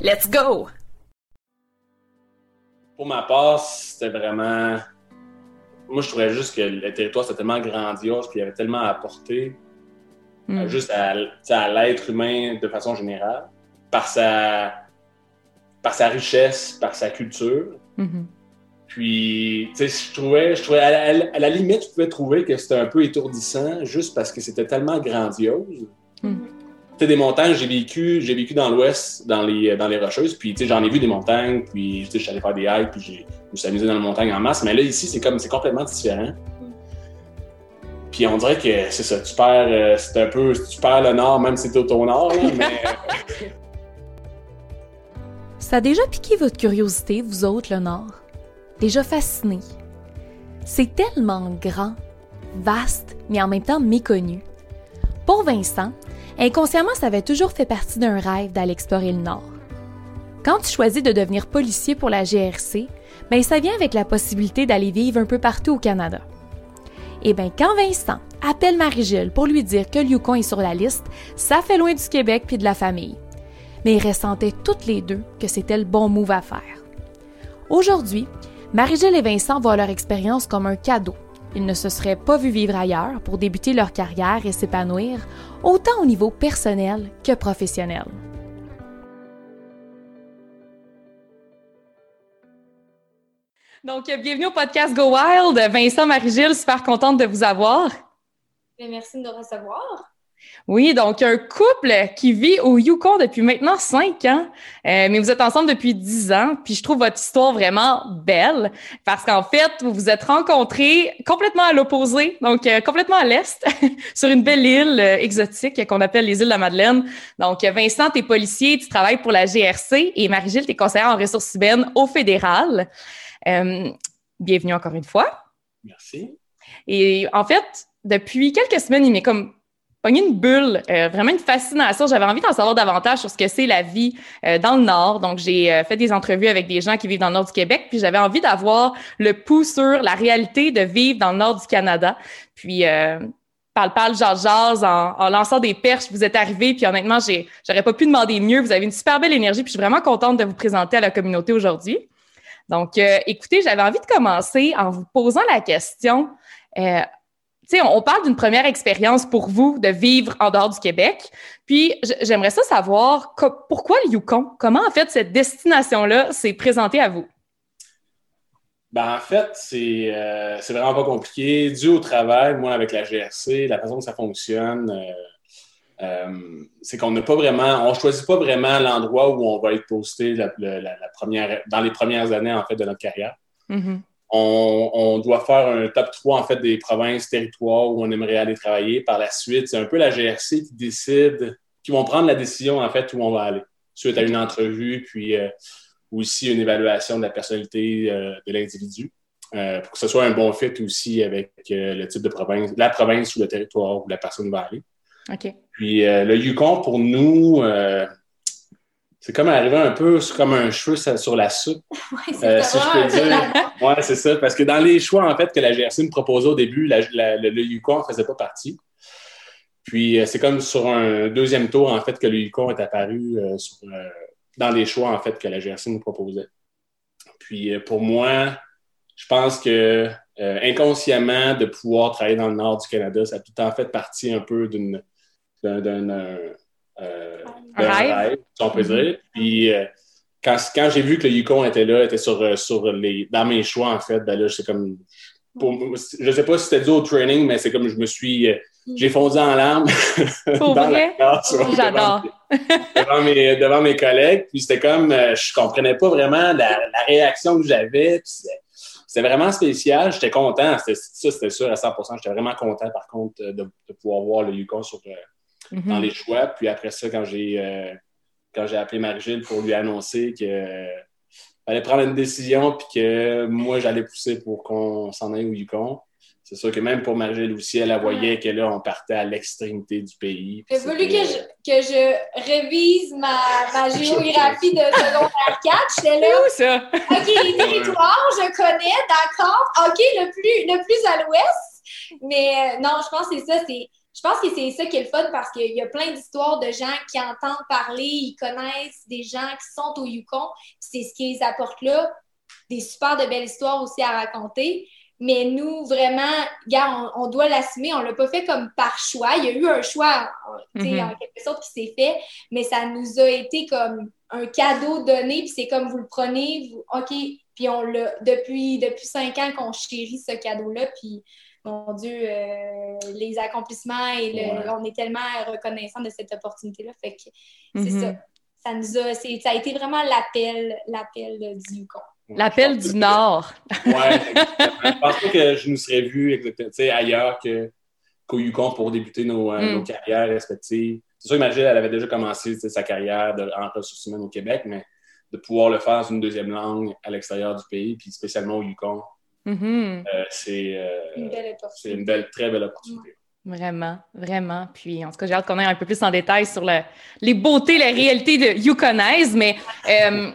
Let's go! Pour ma part, c'était vraiment. Moi, je trouvais juste que le territoire, c'était tellement grandiose, puis il y avait tellement à apporter, Hmm. euh, juste à, l'être humain de façon générale, par sa, par sa richesse, par sa culture. Mhm. Puis, tu sais, je trouvais, je trouvais à, la, à la limite, je pouvais trouver que c'était un peu étourdissant, juste parce que c'était tellement grandiose. Mm. Tu sais, des montagnes, j'ai vécu, j'ai vécu dans l'Ouest, dans les, dans les Rocheuses, puis tu sais, j'en ai vu des montagnes, puis tu sais, je suis allé faire des hikes, puis j'ai- je me suis amusé dans les montagnes en masse. Mais là, ici, c'est comme, c'est complètement différent. Puis on dirait que c'est ça, tu perds, euh, c'est un peu, tu perds le nord, même si t'es au nord, là, mais Ça a déjà piqué votre curiosité, vous autres, le Nord? Déjà fasciné? C'est tellement grand, vaste, mais en même temps méconnu. Pour Vincent, inconsciemment, ça avait toujours fait partie d'un rêve d'aller explorer le Nord. Quand tu choisis de devenir policier pour la GRC, ben ça vient avec la possibilité d'aller vivre un peu partout au Canada. Et bien, quand Vincent appelle Marie-Gilles pour lui dire que le Yukon est sur la liste, ça fait loin du Québec puis de la famille mais ils ressentaient toutes les deux que c'était le bon move à faire. Aujourd'hui, Marie-Gilles et Vincent voient leur expérience comme un cadeau. Ils ne se seraient pas vus vivre ailleurs pour débuter leur carrière et s'épanouir, autant au niveau personnel que professionnel. Donc, bienvenue au podcast Go Wild. Vincent, Marie-Gilles, super contente de vous avoir. Bien, merci de nous recevoir. Oui, donc un couple qui vit au Yukon depuis maintenant cinq ans, euh, mais vous êtes ensemble depuis dix ans, puis je trouve votre histoire vraiment belle parce qu'en fait, vous vous êtes rencontrés complètement à l'opposé, donc euh, complètement à l'est, sur une belle île euh, exotique qu'on appelle les îles de la Madeleine. Donc, Vincent, tu es policier, tu travailles pour la GRC et Marie-Gilles, tu es conseillère en ressources humaines au fédéral. Bienvenue encore une fois. merci. Et en fait, depuis quelques semaines, il m'est comme pogné une bulle, euh, vraiment une fascination. J'avais envie d'en savoir davantage sur ce que c'est la vie euh, dans le Nord. Donc, j'ai euh, fait des entrevues avec des gens qui vivent dans le Nord du Québec, puis j'avais envie d'avoir le pouls sur la réalité de vivre dans le Nord du Canada. Puis, euh, parle, parle, jase, jase, en, en lançant des perches, vous êtes arrivés, puis honnêtement, j'ai, j'aurais pas pu demander mieux. Vous avez une super belle énergie, puis je suis vraiment contente de vous présenter à la communauté aujourd'hui. Donc, euh, écoutez, j'avais envie de commencer en vous posant la question. Sais, on, parle d'une première expérience pour vous de vivre en dehors du Québec. Puis, j'aimerais ça savoir pourquoi le Yukon? Comment, en fait, cette destination-là s'est présentée à vous? Ben, en fait, c'est euh, vraiment pas compliqué. Dû au travail, moi, avec la GRC, la façon que ça fonctionne, euh, euh, c'est qu'on n'a pas vraiment, on choisit pas vraiment l'endroit où on va être posté la, la- la- la première, dans les premières années, en fait, de notre carrière. Mhm. On, on doit faire un top 3, en fait, des provinces, territoires où on aimerait aller travailler. Par la suite, c'est un peu la GRC qui décide, qui vont prendre la décision, en fait, où on va aller. Suite à une entrevue, puis euh, aussi une évaluation de la personnalité euh, de l'individu. euh, pour que ce soit un bon fit aussi avec le type de province, la province ou le territoire où la personne va aller. Puis le Yukon, pour nous, c'est comme arriver un peu comme un cheveu sur la soupe. Ouais, c'est Euh, si je peux dire. Ouais, c'est ça. Parce que dans les choix, en fait, que la GRC me proposait au début, la- la- le, le Yukon ne faisait pas partie. Puis euh, c'est comme sur un deuxième tour, en fait, que le Yukon est apparu euh, sur, euh, dans les choix, en fait, que la GRC nous proposait. Puis pour moi, je pense que inconsciemment, de pouvoir travailler dans le nord du Canada, ça a tout temps fait partie un peu d'une d'un d'un, euh, Un d'un rêve? si on peut dire. Puis euh, quand, quand j'ai vu que le Yukon était là, était sur, euh, sur les, dans mes choix, en fait, ben là, c'est comme. Pour, je sais pas si c'était dû au training, mais c'est comme je me suis. euh, J'ai fondu en larmes. Pour dans vrai? la J'adore. Devant, mes, devant mes collègues. Puis c'était comme. je comprenais pas vraiment la, la réaction que j'avais. Puis c'était- vraiment spécial. J'étais content. C'était ça, c'était sûr à 100% J'étais vraiment content, par contre, de, de pouvoir voir le Yukon sur, euh, Mhm. dans les choix. Puis après ça, quand j'ai euh, quand j'ai appelé Marie-Gilles pour lui annoncer que fallait prendre une décision puis que moi, j'allais pousser pour qu'on s'en aille au Yukon. C'est sûr que même pour Marie-Gilles aussi, elle, voyait que là, on partait à l'extrémité du pays. J'ai voulu que je, que je révise ma, ma géographie de secondaire 4. J'étais là. où ça? OK, les territoires, je connais, d'accord. OK, le plus, le plus à l'ouest. Mais euh, non, je pense que c'est ça. C'est je pense que c'est ça qui est le fun parce qu'il y a plein d'histoires de gens qui entendent parler, ils connaissent des gens qui sont au Yukon. C'est ce qui les apporte là. Des super de belles histoires aussi à raconter. Mais nous, vraiment, gars, on, doit l'assumer. On l'a pas fait comme par choix. Il y a eu un choix, mm en quelque sorte, qui s'est fait, mais ça nous a été comme un cadeau donné. Puis c'est comme vous le prenez, vous, OK. Puis on l'a depuis, depuis cinq ans qu'on chérit ce cadeau-là. Puis mon Dieu, euh, les accomplissements et le, on est tellement reconnaissant de cette opportunité-là. Fait que c'est Mhm. ça. Ça nous a, c'est- ça a été vraiment l'appel, l'appel du Yukon. L'appel du Nord. Ouais, exactement. je pense pas que je nous serais vus exactement, ailleurs que, qu'au Yukon pour débuter nos, euh, Mm. nos carrières respectives. C'est sûr que Marie, elle avait déjà commencé sa carrière de, en ressources humaines au Québec, mais de pouvoir le faire dans une deuxième langue à l'extérieur du pays, puis spécialement au Yukon, Mhm. euh, c'est, euh, Une belle c'est opportunité. une belle, très belle opportunité. Vraiment, vraiment. Puis, en tout cas, j'ai hâte qu'on aille un peu plus en détail sur le- les beautés, la réalité de Yukonaise. Mais, euh,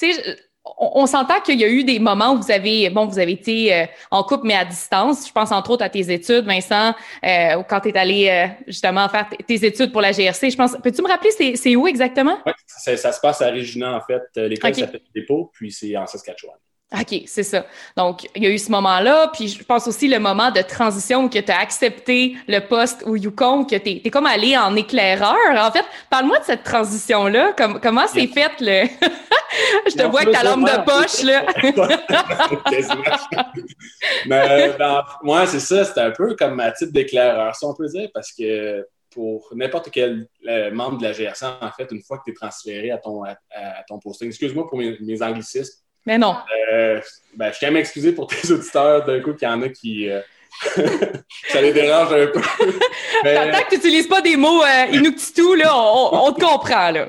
tu sais, on, on s'entend qu'il y a eu des moments où vous avez, bon, vous avez été euh, en couple, mais à distance. Je pense entre autres à tes études, Vincent, euh, ou quand tu es allé euh, justement faire tes études pour la GRC. Je pense, peux-tu me rappeler c'est, c'est où exactement? Ouais, ça, ça se passe à Regina, en fait. L'école s'appelle Dépôt, puis c'est en Saskatchewan. OK, c'est ça. Donc, il y a eu ce moment-là, puis je pense aussi le moment de transition où que tu as accepté le poste au Yukon, que tu es, comme allé en éclaireur. En fait, parle-moi de cette transition-là. Comme, comment c'est Yes. fait le. je te vois avec ta lampe de poche, là. Mais moi, c'est ça, c'était un peu comme ma titre d'éclaireur, si on peut dire, parce que pour n'importe quel euh, membre de la GRC, en fait, une fois que tu es transféré à ton, à, à ton posting, excuse-moi pour mes, mes anglicismes, Mais non. euh, ben, je tiens à m'excuser pour tes auditeurs, d'un coup, qu'il y en a qui. euh, ça les dérange un peu. Mais- Tant que tu n'utilises pas des mots euh, Inuktitut, là, on, on te comprend, là.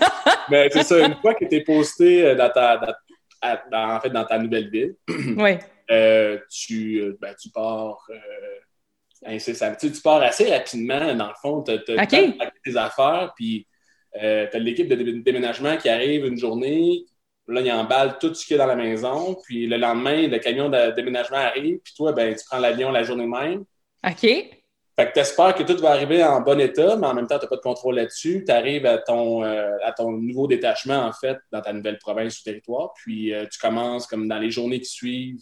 Mais c'est ça, une fois que tu es posté euh, dans ta, dans, à- dans- en fait, dans ta nouvelle ville, oui. tu, ben, tu pars incessamment. Tu, sais, tu pars assez rapidement, dans le fond. Tu as, OK. le temps de packer tes affaires, puis tu as l'équipe de dé- déménagement qui arrive une journée. Là, ils emballent tout ce qu'il y a dans la maison. Puis le lendemain, le camion de déménagement arrive. Puis toi, ben, tu prends l'avion la journée même. OK. Fait que tu espères que tout va arriver en bon état, mais en même temps, tu n'as pas de contrôle là-dessus. Tu arrives à ton, euh, à ton nouveau détachement, en fait, dans ta nouvelle province ou territoire. Puis euh, tu commences comme dans les journées qui suivent.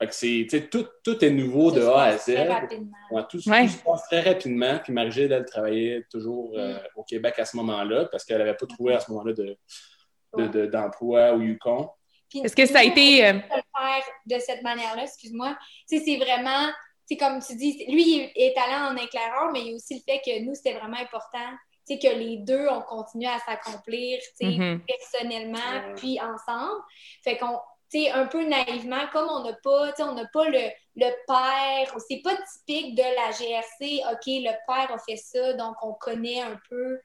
Fait que c'est, tu sais, tout, tout est nouveau Tout de A à Z. très rapidement. Ouais, tout, Ouais. tout se passe très rapidement. Puis Marie-Gilles, elle travaillait toujours euh, au Québec à ce moment-là parce qu'elle n'avait pas trouvé à ce moment-là de, de- de- d'emploi au Yukon. Est-ce que ça a été. euh, on peut le faire de cette manière-là, excuse-moi. Tu sais, c'est vraiment, c'est comme tu dis, lui il est allé en éclaireur, mais il y a aussi le fait que nous, c'était vraiment important, tu sais, que les deux, on continue à s'accomplir, tu sais, Mhm. personnellement, puis ensemble. Fait qu'on, tu sais, un peu naïvement, comme on n'a pas, tu sais, on n'a pas le, le père, c'est pas typique de la GRC, OK, le père a fait ça, donc on connaît un peu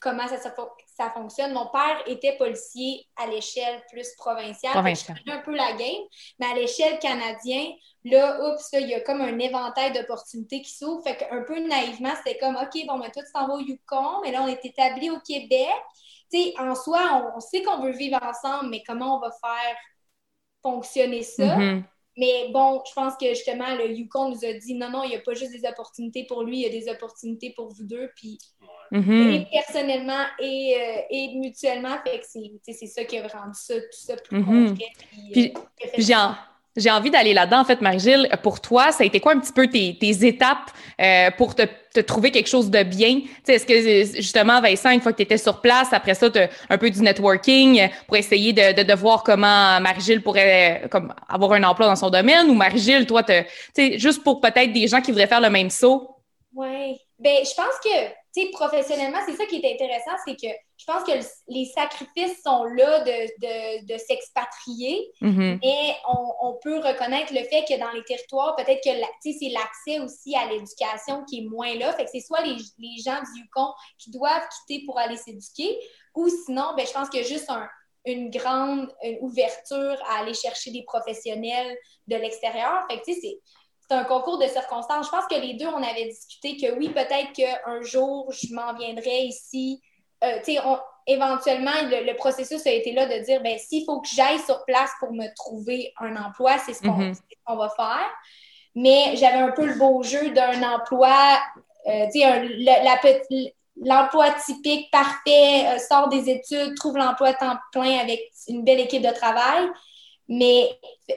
comment ça, ça, ça fonctionne. Mon père était policier à l'échelle plus provinciale. Que je connais un peu la game, mais à l'échelle canadienne, là, oups, il y a comme un éventail d'opportunités qui s'ouvrent. Fait qu'un peu naïvement, c'était comme, OK, bon, ben, toi, tu t'en vas au Yukon, mais là, on est établi au Québec. Tu sais, en soi, on, on sait qu'on veut vivre ensemble, mais comment on va faire fonctionner ça? mhm. Mais bon, je pense que justement, le Yukon nous a dit non, non, il n'y a pas juste des opportunités pour lui, il y a des opportunités pour vous deux. Puis, Mhm. et personnellement et, euh, et mutuellement, fait que c'est, ça qui a rendu ça, tout ça plus Mhm. concret. Puis, Puis- euh, Puis j'ai, en- j'ai envie d'aller là-dedans, en fait, Marie-Gilles. Pour toi, ça a été quoi un petit peu tes, tes étapes euh, pour te, te trouver quelque chose de bien? Est-ce que, justement, Vincent, une fois que tu étais sur place, après ça, tu un peu du networking pour essayer de, de, de voir comment Marie-Gilles pourrait comme, avoir un emploi dans son domaine? Ou Marie-Gilles, toi, te- tu sais, juste pour peut-être des gens qui voudraient faire le même saut? Oui. Ben, je pense que tu sais, professionnellement, c'est ça qui est intéressant, c'est que je pense que les sacrifices sont là de, de, s'expatrier, mm-hmm. mais on, peut reconnaître le fait que dans les territoires, peut-être que c'est l'accès aussi à l'éducation qui est moins là. Fait que c'est soit les, les, gens du Yukon qui doivent quitter pour aller s'éduquer, ou sinon, ben, je pense qu'il y a juste une grande ouverture à aller chercher des professionnels de l'extérieur. Fait que, tu sais, c'est un concours de circonstances. Je pense que les deux, on avait discuté que oui, peut-être qu'un jour, je m'en viendrai ici. Euh, éventuellement, le, processus a été là de dire, ben s'il faut que j'aille sur place pour me trouver un emploi, c'est ce qu'on mm-hmm. va faire. Mais j'avais un peu le beau jeu d'un emploi, euh, tu sais, l'emploi typique, parfait, euh, sort des études, trouve l'emploi temps plein avec une belle équipe de travail. Mais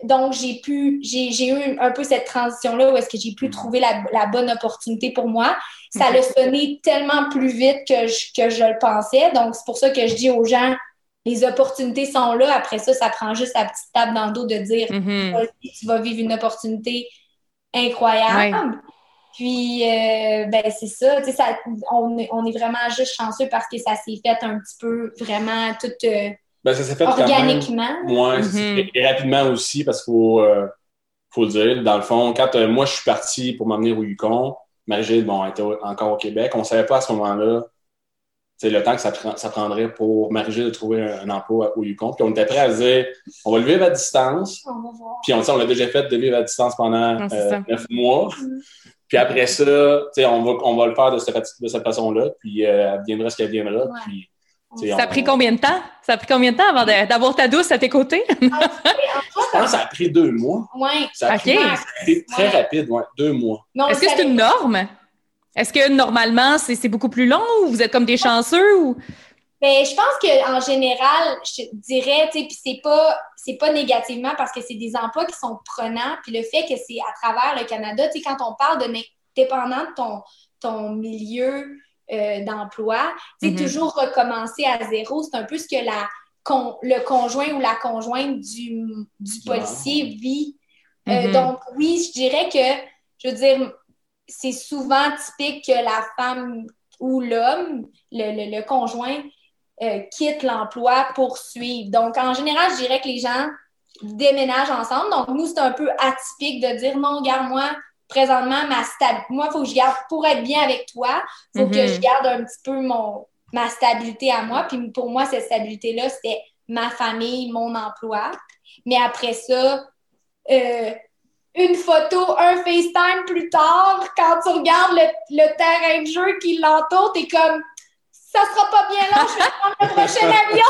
donc, j'ai pu, j'ai eu un peu cette transition-là où est-ce que j'ai pu trouver la, bonne opportunité pour moi. Ça l'a sonné tellement plus vite que je, que je le pensais. Donc, c'est pour ça que je dis aux gens, les opportunités sont là. Après ça, ça prend juste la petite table dans le dos de dire, mm-hmm. tu vas vivre une opportunité incroyable. Puis, euh, ben, c'est ça, ça on, est, on est vraiment juste chanceux parce que ça s'est fait un petit peu vraiment tout. Euh, ben, ça s'est fait Organiquement? Quand même, et rapidement aussi, parce qu'il faut, euh, faut le dire. Dans le fond, quand euh, moi, je suis parti pour m'emmener au Yukon, Marie-Gilles, bon, était encore au Québec. On ne savait pas à ce moment-là le temps que ça, ça prendrait pour Marie-Gilles de trouver un, emploi au Yukon. Puis on était prêt à dire, on va le vivre à distance. On va voir. Puis on, on l'a déjà fait de vivre à distance pendant euh, neuf mois. Mm. Puis après ça, on va, on va le faire de cette, de cette façon-là. Puis euh, viendra ce qu'elle viendra. Puis ça a pris combien de temps? Ça a pris combien de temps avant d'avoir ta douce à tes côtés? je pense que ça a pris deux mois. Oui. Ça a pris très rapide, ouais, deux mois. Est-ce que c'est une norme? Est-ce que normalement, c'est beaucoup plus long ou vous êtes comme des chanceux? Ou... Ben, je pense qu'en général, je dirais, tu sais, puis c'est pas, pas négativement parce que c'est des emplois qui sont prenants, puis le fait que c'est à travers le Canada, tu sais, quand on parle de dépendant de ton, ton milieu, euh, d'emploi. C'est mm-hmm. toujours recommencer à zéro. C'est un peu ce que la, le conjoint ou la conjointe du, du policier vit. Euh, mm-hmm. donc, oui, je dirais que, je veux dire, c'est souvent typique que la femme ou l'homme, le, le, conjoint, euh, quitte l'emploi pour suivre. Donc, en général, je dirais que les gens déménagent ensemble. Donc, nous, c'est un peu atypique de dire non, regarde-moi, présentement, ma stabilité, moi, il faut que je garde, pour être bien avec toi, il faut que mhm. je garde un petit peu mon, ma stabilité à moi. Puis pour moi, cette stabilité-là, c'était ma famille, mon emploi. Mais après ça, euh, une photo, un FaceTime plus tard, quand tu regardes le, le terrain de jeu qui l'entoure, t'es comme ça sera pas bien long, je vais prendre le prochain avion.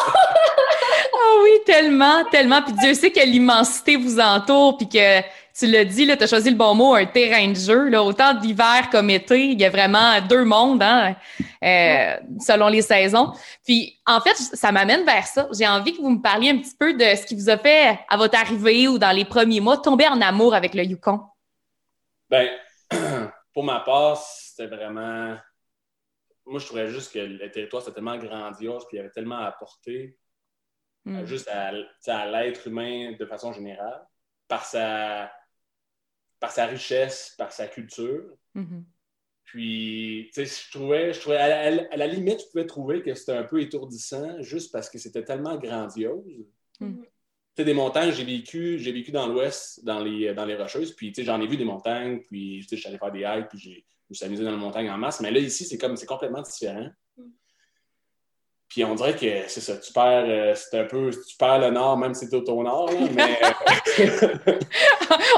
oh oui, tellement, tellement. Puis Dieu sait que l'immensité vous entoure, puis que tu l'as dit, tu as choisi le bon mot, un terrain de jeu. Là, autant d'hiver comme été, il y a vraiment deux mondes hein, euh, selon les saisons. Puis, en fait, ça m'amène vers ça. J'ai envie que vous me parliez un petit peu de ce qui vous a fait, à votre arrivée ou dans les premiers mois, tomber en amour avec le Yukon. Ben, pour ma part, c'était vraiment... Moi, je trouvais juste que le territoire, c'était tellement grandiose, puis il y avait tellement à apporter, hmm. juste à, à l'être humain de façon générale, par sa par sa richesse, par sa culture. Mm-hmm. Puis, tu sais, je trouvais, je trouvais à, la, limite, je pouvais trouver que c'était un peu étourdissant juste parce que c'était tellement grandiose. Mm. Tu sais, des montagnes, j'ai vécu, j'ai vécu dans l'Ouest, dans les, dans les Rocheuses, puis, tu sais, j'en ai vu des montagnes, puis, tu sais, je suis allé faire des hikes, puis j'ai, je me suis amusé dans les montagnes en masse. Mais là, ici, c'est comme, c'est complètement différent. Puis on dirait que c'est ça, tu perds, euh, c'est un peu, tu perds le nord, même si c'est au nord, là, mais. Euh,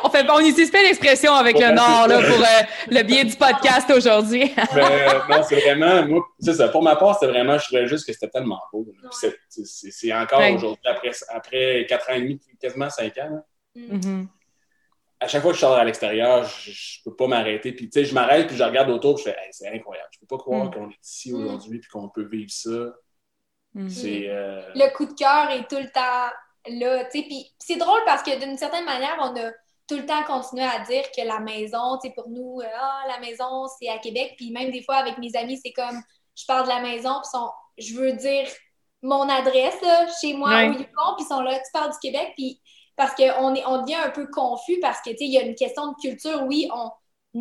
on, fait, on utilise pas l'expression avec le nord là, pour euh, le bien du podcast aujourd'hui. ben, non, c'est vraiment, moi, c'est ça, pour ma part, c'est vraiment, je trouvais juste que c'était tellement beau. C'est encore aujourd'hui, après, après 4 ans et demi, quasiment 5 ans. Mm-hmm. À chaque fois que je sors à l'extérieur, je, ne peux pas m'arrêter. Puis, tu sais, je m'arrête, puis je regarde autour, je fais, c'est incroyable. Je peux pas croire mm. qu'on est ici aujourd'hui, puis qu'on peut vivre ça. Mhm. Euh, le coup de cœur est tout le temps là. Puis c'est drôle parce que d'une certaine manière, on a tout le temps continué à dire que la maison, pour nous, euh, ah, la maison, c'est à Québec. Puis même des fois, avec mes amis, c'est comme je parle de la maison, puis je veux dire mon adresse chez moi au Yukon, puis ils sont là, tu parles du Québec, puis parce qu'on on devient un peu confus parce que, il y a une question de culture. Oui, on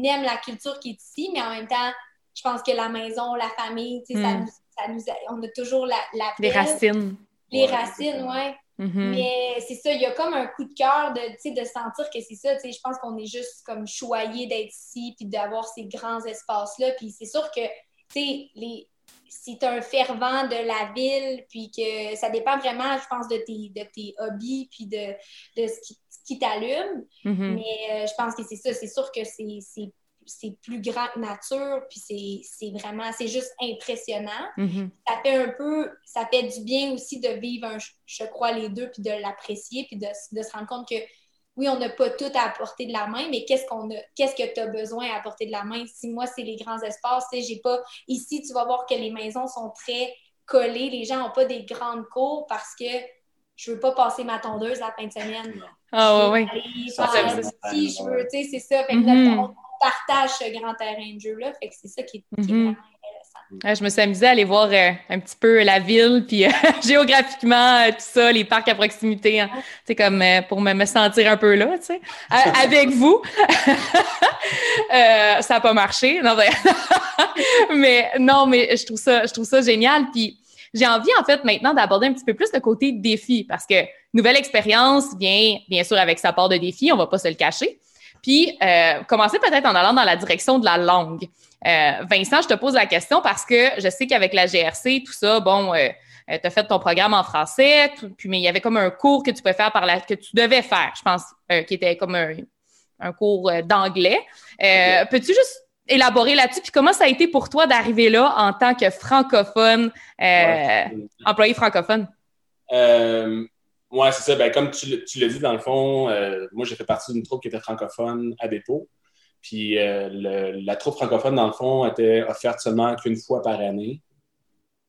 aime la culture qui est ici, mais en même temps, je pense que la maison, la famille, tu sais, ça, Mm. nous, ça nous a- on a toujours la, la Les racines. Les Ouais, racines, ouais. Mhm. Mais c'est ça, il y a comme un coup de cœur de, tu sais, de sentir que c'est ça. tu sais, Je pense qu'on est juste comme choyé d'être ici, puis d'avoir ces grands espaces-là. Puis c'est sûr que, tu sais, les... si tu un fervent de la ville, puis que ça dépend vraiment, je pense, de tes, de tes hobbies, puis de, de ce qui, t'allume. Mhm. Mais euh, je pense que c'est ça. C'est sûr que c'est- c'est plus grand que nature, puis c'est- c'est vraiment, c'est juste impressionnant Mhm. ça fait un peu, ça fait du bien aussi de vivre, un, je crois, les deux, puis de l'apprécier, puis de, de se rendre compte que oui, on n'a pas tout à portée de la main, mais qu'est-ce qu'on a, qu'est-ce que tu as besoin à portée de la main? Si moi, c'est les grands espaces, tu sais, j'ai pas. Ici, tu vas voir que les maisons sont très collées, les gens n'ont pas des grandes cours parce que je veux pas passer ma tondeuse la fin de semaine. Ah, faire c'est un petit, je veux, tu sais, c'est ça. Fait que notre- on partage ce grand terrain de jeu-là. Fait que c'est ça qui est, qui est Mhm. vraiment intéressant. Je me suis amusée à aller voir euh, un petit peu la ville, puis euh, géographiquement, euh, tout ça, les parcs à proximité, hein. c'est comme pour me, sentir un peu là, tu sais, A- avec vous. Euh, ça n'a pas marché, non, mais, mais non, mais je trouve ça, je trouve ça génial, puis j'ai envie en fait maintenant d'aborder un petit peu plus le côté défi, parce que nouvelle expérience vient bien sûr avec sa part de défi, on va pas se le cacher. Puis, euh, commencer peut-être en allant dans la direction de la langue. Euh, Vincent, je te pose la question parce que je sais qu'avec la GRC, tout ça, bon, euh, tu as fait ton programme en français, tout- puis mais il y avait comme un cours que tu pouvais faire par la, que tu devais faire, je pense, euh, qui était comme un, un cours euh, d'anglais. Euh, Peux-tu juste élaborer là-dessus? Puis comment ça a été pour toi d'arriver là en tant que francophone, euh, Ouais. employé francophone? Ouais, c'est ça. Ben, comme tu, tu l'as dit, dans le fond, euh, moi, j'ai fait partie d'une troupe qui était francophone à dépôt. Puis euh, le- la troupe francophone, dans le fond, était offerte seulement qu'une fois par année.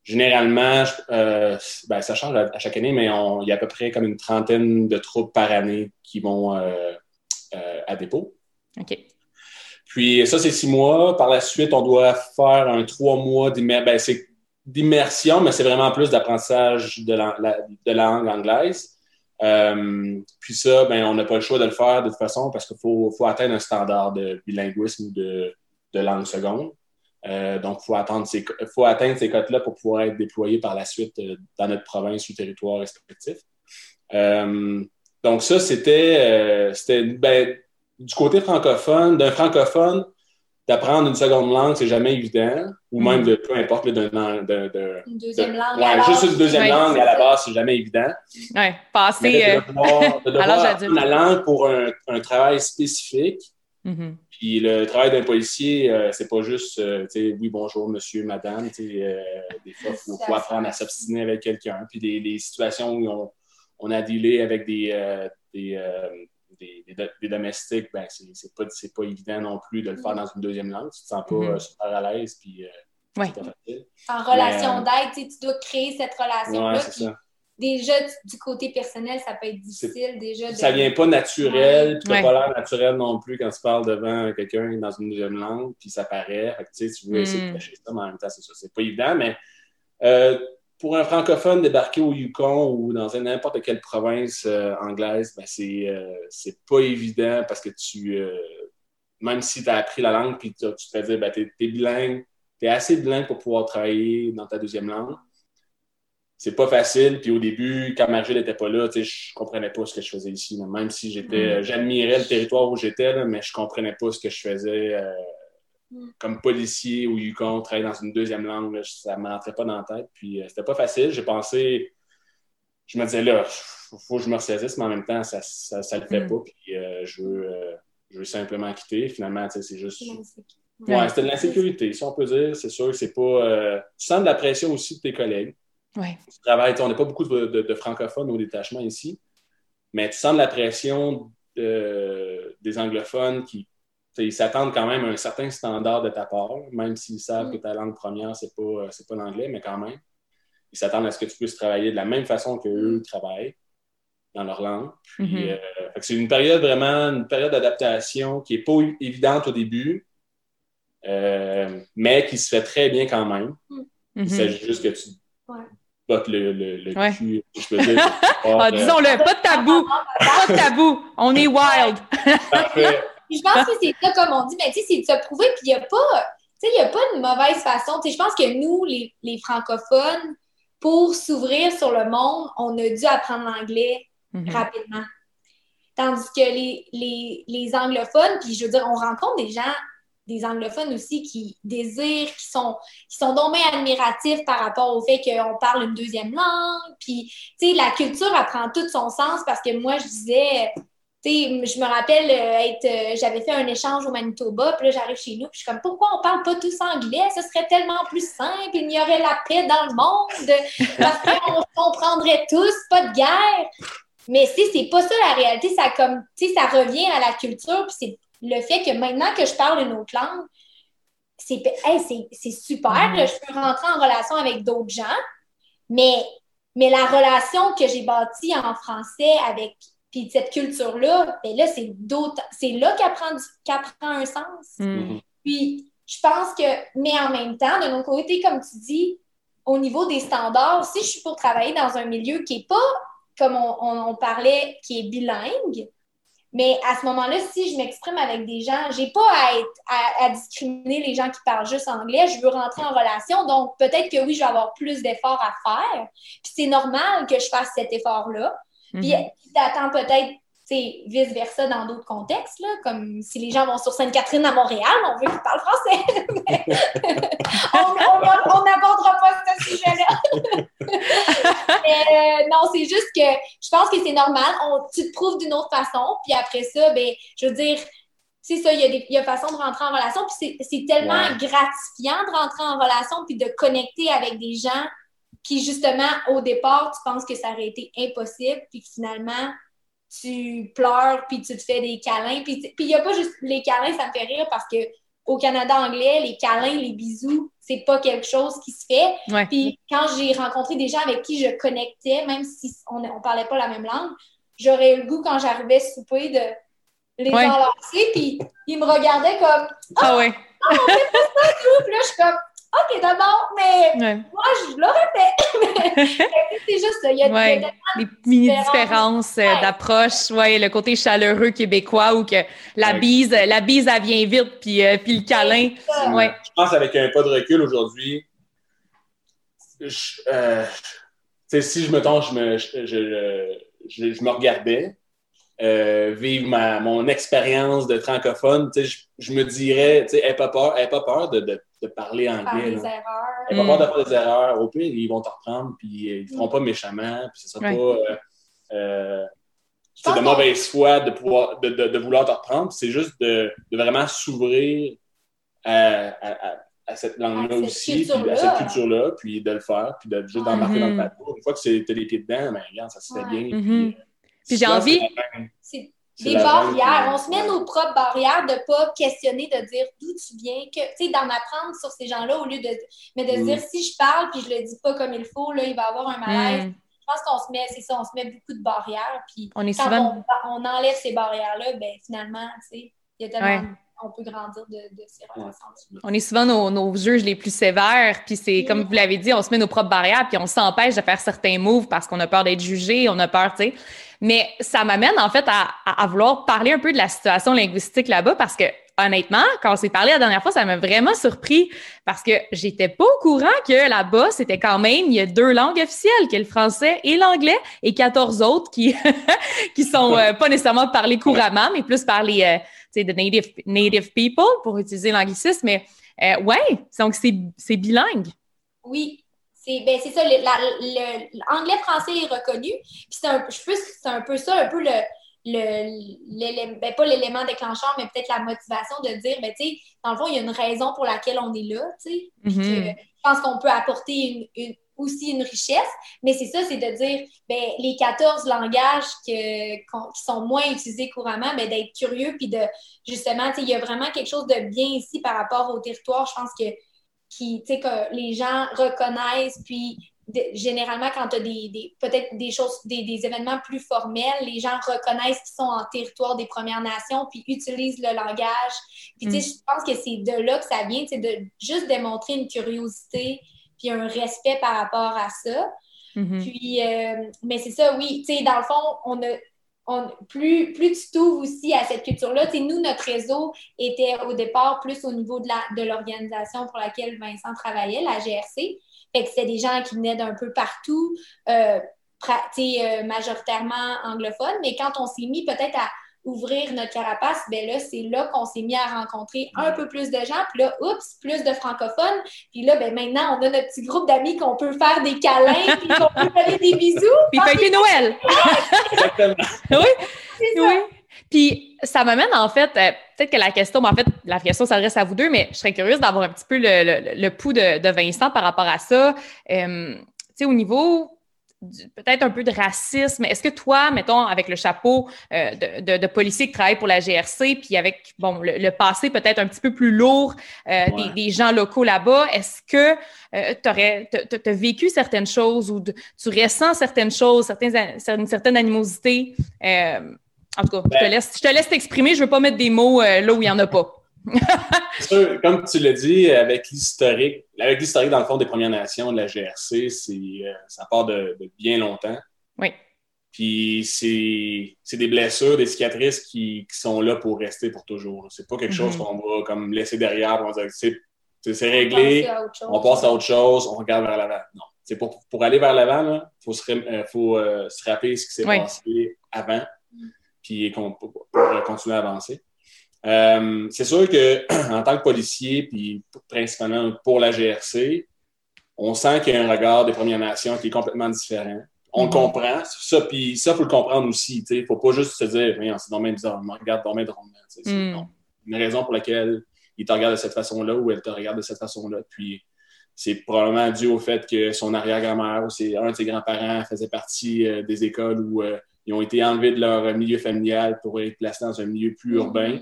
Généralement, euh, ben, ça change à, à chaque année, mais on- il y a à peu près comme une trentaine de troupes par année qui vont à dépôt. OK. Puis ça, c'est six mois. Par la suite, on doit faire un trois mois d'immer- ben, c'est d'immersion, mais c'est vraiment plus d'apprentissage de la, de la langue anglaise. Euh, puis ça, ben, on n'a pas le choix de le faire de toute façon parce qu'il faut, faut atteindre un standard de bilinguisme de, de langue seconde. Euh, donc, il faut, atteindre ces cotes-là pour pouvoir être déployé par la suite euh, dans notre province ou territoire respectif. Donc, ça, c'était c'était, ben, du côté francophone, d'un francophone, d'apprendre une seconde langue, c'est jamais évident, ou même de peu importe, là, d'un- d'un- d'un- Une deuxième de- langue. ouais, alors, juste une deuxième langue c'est à la base, c'est jamais évident. Mais passer. euh, de devoir, de devoir à l'âge apprendre adulte. la langue pour un, un travail spécifique. mhm. Puis le travail d'un policier, euh, c'est pas juste, euh, tu sais, oui, bonjour, monsieur, madame. tu sais, euh, des fois, il faut, faut apprendre à s'obstiner avec quelqu'un. Puis des, des situations où on, on a dealé avec des, euh, des, euh, des, des do- des domestiques, ben, c'est c'est pas, c'est pas évident non plus de le faire dans une deuxième langue. Tu te sens pas Mhm. euh, super à l'aise, puis euh, Ouais. c'est pas facile. En relation Mais, d'aide, tu sais, tu dois créer cette relation-là. Ouais, c'est puis ça. déjà, du- côté personnel, ça peut être difficile déjà. De... Ça vient pas naturel, puis t'as Ouais. pas l'air naturel non plus quand tu parles devant quelqu'un dans une deuxième langue, puis ça paraît. Fait que, tu sais, tu veux essayer Mm. de cacher ça, mais en même temps, c'est ça. C'est pas évident, mais euh, pour un francophone débarquer au Yukon ou dans n'importe quelle province euh, anglaise, ben c'est euh, c'est pas évident parce que tu, euh, même si tu as appris la langue, puis tu tu te fais dire, ben, t'es es bilingue, t'es assez bilingue pour pouvoir travailler dans ta deuxième langue c'est pas facile. Puis au début, quand Margile n'était pas là, tu je comprenais pas ce que je faisais ici. là. Même si j'étais, Mm. j'admirais le territoire où j'étais, mais je comprenais pas ce que je faisais. Comme policier au Yukon, travailler dans une deuxième langue. Ça me rentrait pas dans la tête. Puis euh, c'était pas facile. J'ai pensé, je me disais là, faut, faut que je me ressaisisse, mais en même temps, ça, ça, ça le fait Mm. pas. Puis euh, je veux, euh, je veux simplement quitter. Finalement, c'est juste. Ouais. Ouais, c'était de l'insécurité, si on peut dire. C'est sûr que c'est pas. euh, tu sens de la pression aussi de tes collègues Ouais. tu travailles, on n'a pas beaucoup de, de- de francophones au détachement ici, mais tu sens de la pression euh, des anglophones qui ils s'attendent quand même à un certain standard de ta part, même s'ils savent Mm. que ta langue première, c'est pas, euh, pas l'anglais, mais quand même. Ils s'attendent à ce que tu puisses travailler de la même façon qu'eux travaillent dans leur langue. Mhm. euh, c'est une période vraiment, une période d'adaptation qui n'est pas évidente au début, euh, mais qui se fait très bien quand même. Il Mhm. s'agit juste que tu Ouais. bottes le, le, le Ouais. cul, je peux dire. Ah, disons-le, pas de tabou, pas de tabou, on est wild. Parfait. Je pense que c'est ça, comme on dit, mais tu sais, c'est de se prouver, puis il n'y a pas. sais, il n'y a pas de mauvaise façon. Tu sais, je pense que nous, les, les francophones, pour s'ouvrir sur le monde, on a dû apprendre l'anglais Mhm. rapidement. Tandis que les, les, les anglophones, puis je veux dire, on rencontre des gens, des anglophones aussi, qui désirent, qui sont, qui sont donc bien admiratifs par rapport au fait qu'on parle une deuxième langue. Puis, tu sais, la culture, elle prend tout son sens parce que moi, je disais, tu je me rappelle euh, être, euh, j'avais fait un échange au Manitoba, puis là, j'arrive chez nous, puis je suis comme, pourquoi on parle pas tous anglais? Ce serait tellement plus simple, il y aurait la paix dans le monde, parce qu'on se comprendrait tous, pas de guerre. Mais si c'est pas ça la réalité, ça comme, ça revient à la culture, puis c'est le fait que maintenant que je parle une autre langue, c'est hey, super, là, je peux rentrer en relation avec d'autres gens, mais, mais la relation que j'ai bâtie en français avec puis cette culture-là, ben là, c'est d'autres. C'est là qu'elle prend, du- qu'elle prend un sens. Mm. Puis je pense que, mais en même temps, de notre côté, comme tu dis, au niveau des standards, si je suis pour travailler dans un milieu qui n'est pas, comme on, on- on parlait, qui est bilingue, mais à ce moment-là, si je m'exprime avec des gens, j'ai pas à, être, à, à discriminer les gens qui parlent juste anglais. Je veux rentrer en relation, donc peut-être que oui, je vais avoir plus d'efforts à faire. Puis c'est normal que je fasse cet effort-là. Puis Mhm. tu t'attends peut-être, tu sais, vice-versa dans d'autres contextes, là, comme si les gens vont sur Sainte-Catherine à Montréal, on veut qu'ils parlent français. On n'abordera pas ce sujet-là. Euh, non, c'est juste que je pense que c'est normal. On, tu te prouves d'une autre façon, puis après ça, ben, je veux dire, c'est ça, il y, a des, il y a façon de rentrer en relation, puis c'est- c'est tellement Ouais. gratifiant de rentrer en relation, puis de connecter avec des gens qui, justement, au départ, tu penses que ça aurait été impossible, puis que finalement, tu pleures, puis tu te fais des câlins. Puis il n'y a pas juste les câlins, ça me fait rire parce que au Canada anglais, les câlins, les bisous, c'est pas quelque chose qui se fait. Ouais. Puis quand j'ai rencontré des gens avec qui je connectais, même si on ne parlait pas la même langue, j'aurais eu le goût quand j'arrivais souper de les Ouais. enlacer, puis ils me regardaient comme Ah ouais. tout, puis là, je suis comme OK, d'abord, mais Ouais. moi, je l'aurais fait. Mais c'est juste ça. Il y a, il y a Ouais. tellement Les mini différences. différences euh, Ouais. d'approche, ouais, le côté chaleureux québécois où que la Ouais. bise, la bise, elle vient vite, puis, euh, puis le câlin. Je pense avec un pas de recul aujourd'hui, je- euh, tu sais, si je me tombe, je me, je, je, je- je me regardais euh, vivre ma, mon expérience de francophone, tu sais, je, je me dirais, tu sais, aie pas peur, aie pas peur de, de, de parler faire anglais. des erreurs. Aie pas Mm. peur de faire des erreurs. Au pire, ils vont te reprendre, puis ils feront pas méchamment, puis ce sera Ouais. pas euh, euh, c'est de mauvaise foi de, pouvoir, de, de, de vouloir te reprendre. C'est juste de, de vraiment s'ouvrir à, à, à- à cette langue-là aussi, puis à cette culture-là, puis de le faire, puis de juste d'embarquer dans le Mhm. bateau. Une fois que c'est- t'as les pieds dedans, ben regarde, ça se fait Ouais. bien. Mhm. Puis, euh, Puis j'ai envie- c'est des barrières. même- On se met nos propres barrières de pas questionner, de dire d'où tu viens, que, tu sais, d'en apprendre sur ces gens-là au lieu de. Mais de se Mm. dire si je parle puis je le dis pas comme il faut, là, il va y avoir un malaise. Mm. Je pense qu'on se met, c'est ça, on se met beaucoup de barrières. Puis On est quand souvent. on, on enlève ces barrières-là, ben finalement, tu sais, il y a tellement. Ouais. On peut grandir de, de ces relations. On est souvent nos, nos juges les plus sévères, puis c'est comme vous l'avez dit, on se met nos propres barrières, puis on s'empêche de faire certains moves parce qu'on a peur d'être jugé, on a peur, tu sais. Mais ça m'amène en fait à, à- à vouloir parler un peu de la situation linguistique là-bas parce que honnêtement, quand on s'est parlé la dernière fois, ça m'a vraiment surpris parce que j'étais pas au courant que là-bas, c'était quand même, il y a deux langues officielles, qui est le français et l'anglais, et 14 autres qui, qui sont euh, pas nécessairement parlées couramment, mais plus par les, euh, de native, native people, pour utiliser l'anglicisme. Mais euh, ouais, donc c'est bilingue. Oui, c'est ben, ça, le- la- le- l'anglais-français est reconnu. Puis c'est un, c'est un peu ça, un peu le, ben, pas l'élément déclencheur, mais peut-être la motivation de dire, ben, tu sais, dans le fond, il y a une raison pour laquelle on est là, tu sais. Mhm. je pense qu'on peut apporter une, une- aussi une richesse, mais c'est ça, c'est de dire, ben, les 14 langages que, qui sont moins utilisés couramment, ben, d'être curieux, puis de, justement, tu sais, il y a vraiment quelque chose de bien ici par rapport au territoire. Je pense que qui, que les gens reconnaissent, puis de- généralement, quand tu as des, des- peut-être des choses, des, des événements plus formels, les gens reconnaissent qu'ils sont en territoire des Premières Nations, puis utilisent le langage. Puis, tu sais, je pense que c'est de là que ça vient, c'est de juste démontrer une curiosité, puis un respect par rapport à ça. Mhm. Puis, euh, mais c'est ça, oui. Tu sais, dans le fond, on a, on, plus, plus tu t'ouvres aussi à cette culture-là, nous, notre réseau était au départ plus au niveau de l'organisation pour laquelle Vincent travaillait, la GRC. Fait que c'était des gens qui venaient d'un peu partout, euh, euh, majoritairement anglophones, mais quand on s'est mis peut-être à ouvrir notre carapace, ben là, c'est là qu'on s'est mis à rencontrer un peu plus de gens. Puis là, oups, plus de francophones. Puis là, ben maintenant, on a notre petit groupe d'amis qu'on peut faire des câlins, puis qu'on peut donner des bisous. Puis fêter Noël. oui. Oui. Puis ça m'amène en fait, euh, peut-être que la question, en fait, la question s'adresse à vous deux, mais je serais curieuse d'avoir un petit peu le, le, pouls de, de, Vincent par rapport à ça. Euh, tu sais, au niveau peut-être un peu de racisme. Est-ce que toi, mettons, avec le chapeau euh, de, de, policier qui travaille pour la GRC, puis avec bon le, passé peut-être un petit peu plus lourd euh, des, gens locaux là-bas, est-ce que euh, tu as, vécu certaines choses ou tu ressens certaines choses, certaines, une certaine animosité? En tout cas, je te ben laisse, je te laisse t'exprimer. Je veux pas mettre des mots là où il n'y en a pas. comme tu l'as dit, avec l'historique, avec l'historique, dans le fond, des Premières Nations, de la GRC, c'est, euh, ça part de, bien longtemps. Oui. Puis c'est, des blessures, des cicatrices qui, sont là pour rester pour toujours. C'est pas quelque chose mm-hmm. qu'on va comme laisser derrière. On va dire c'est, c'est réglé, on passe à autre chose, on regarde vers l'avant. Non. C'est pour, pour aller vers l'avant, il faut, se, euh, faut euh, se rappeler ce qui s'est passé avant. Puis pour continuer à avancer. Euh, c'est sûr que en tant que policier, puis principalement pour la GRC, on sent qu'il y a un regard des Premières Nations qui est complètement différent. On le mm-hmm. comprend. Ça, puis ça, il faut le comprendre aussi. Il ne faut pas juste se dire, c'est dans bizarre, on regarde dans drôle. C'est mm. une raison pour laquelle il te regarde de cette façon-là ou elle te regarde de cette façon-là. Puis c'est probablement dû au fait que son arrière-grand-mère ou un de ses grands-parents faisait partie euh, des écoles où euh, ils ont été enlevés de leur milieu familial pour être placés dans un milieu plus mm-hmm. urbain.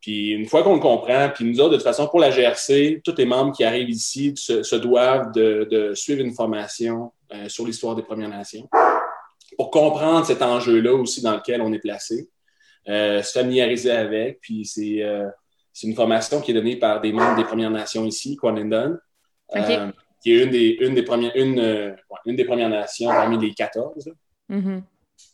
Puis une fois qu'on le comprend, puis nous autres, de toute façon, pour la GRC, tous les membres qui arrivent ici se, doivent de, suivre une formation euh, sur l'histoire des Premières Nations pour comprendre cet enjeu-là aussi dans lequel on est placé, euh, se familiariser avec. Puis c'est euh, une formation qui est donnée par des membres des Premières Nations ici, Kwalindon, qui est une des, une des, premières, une, une des Premières Nations parmi les 14.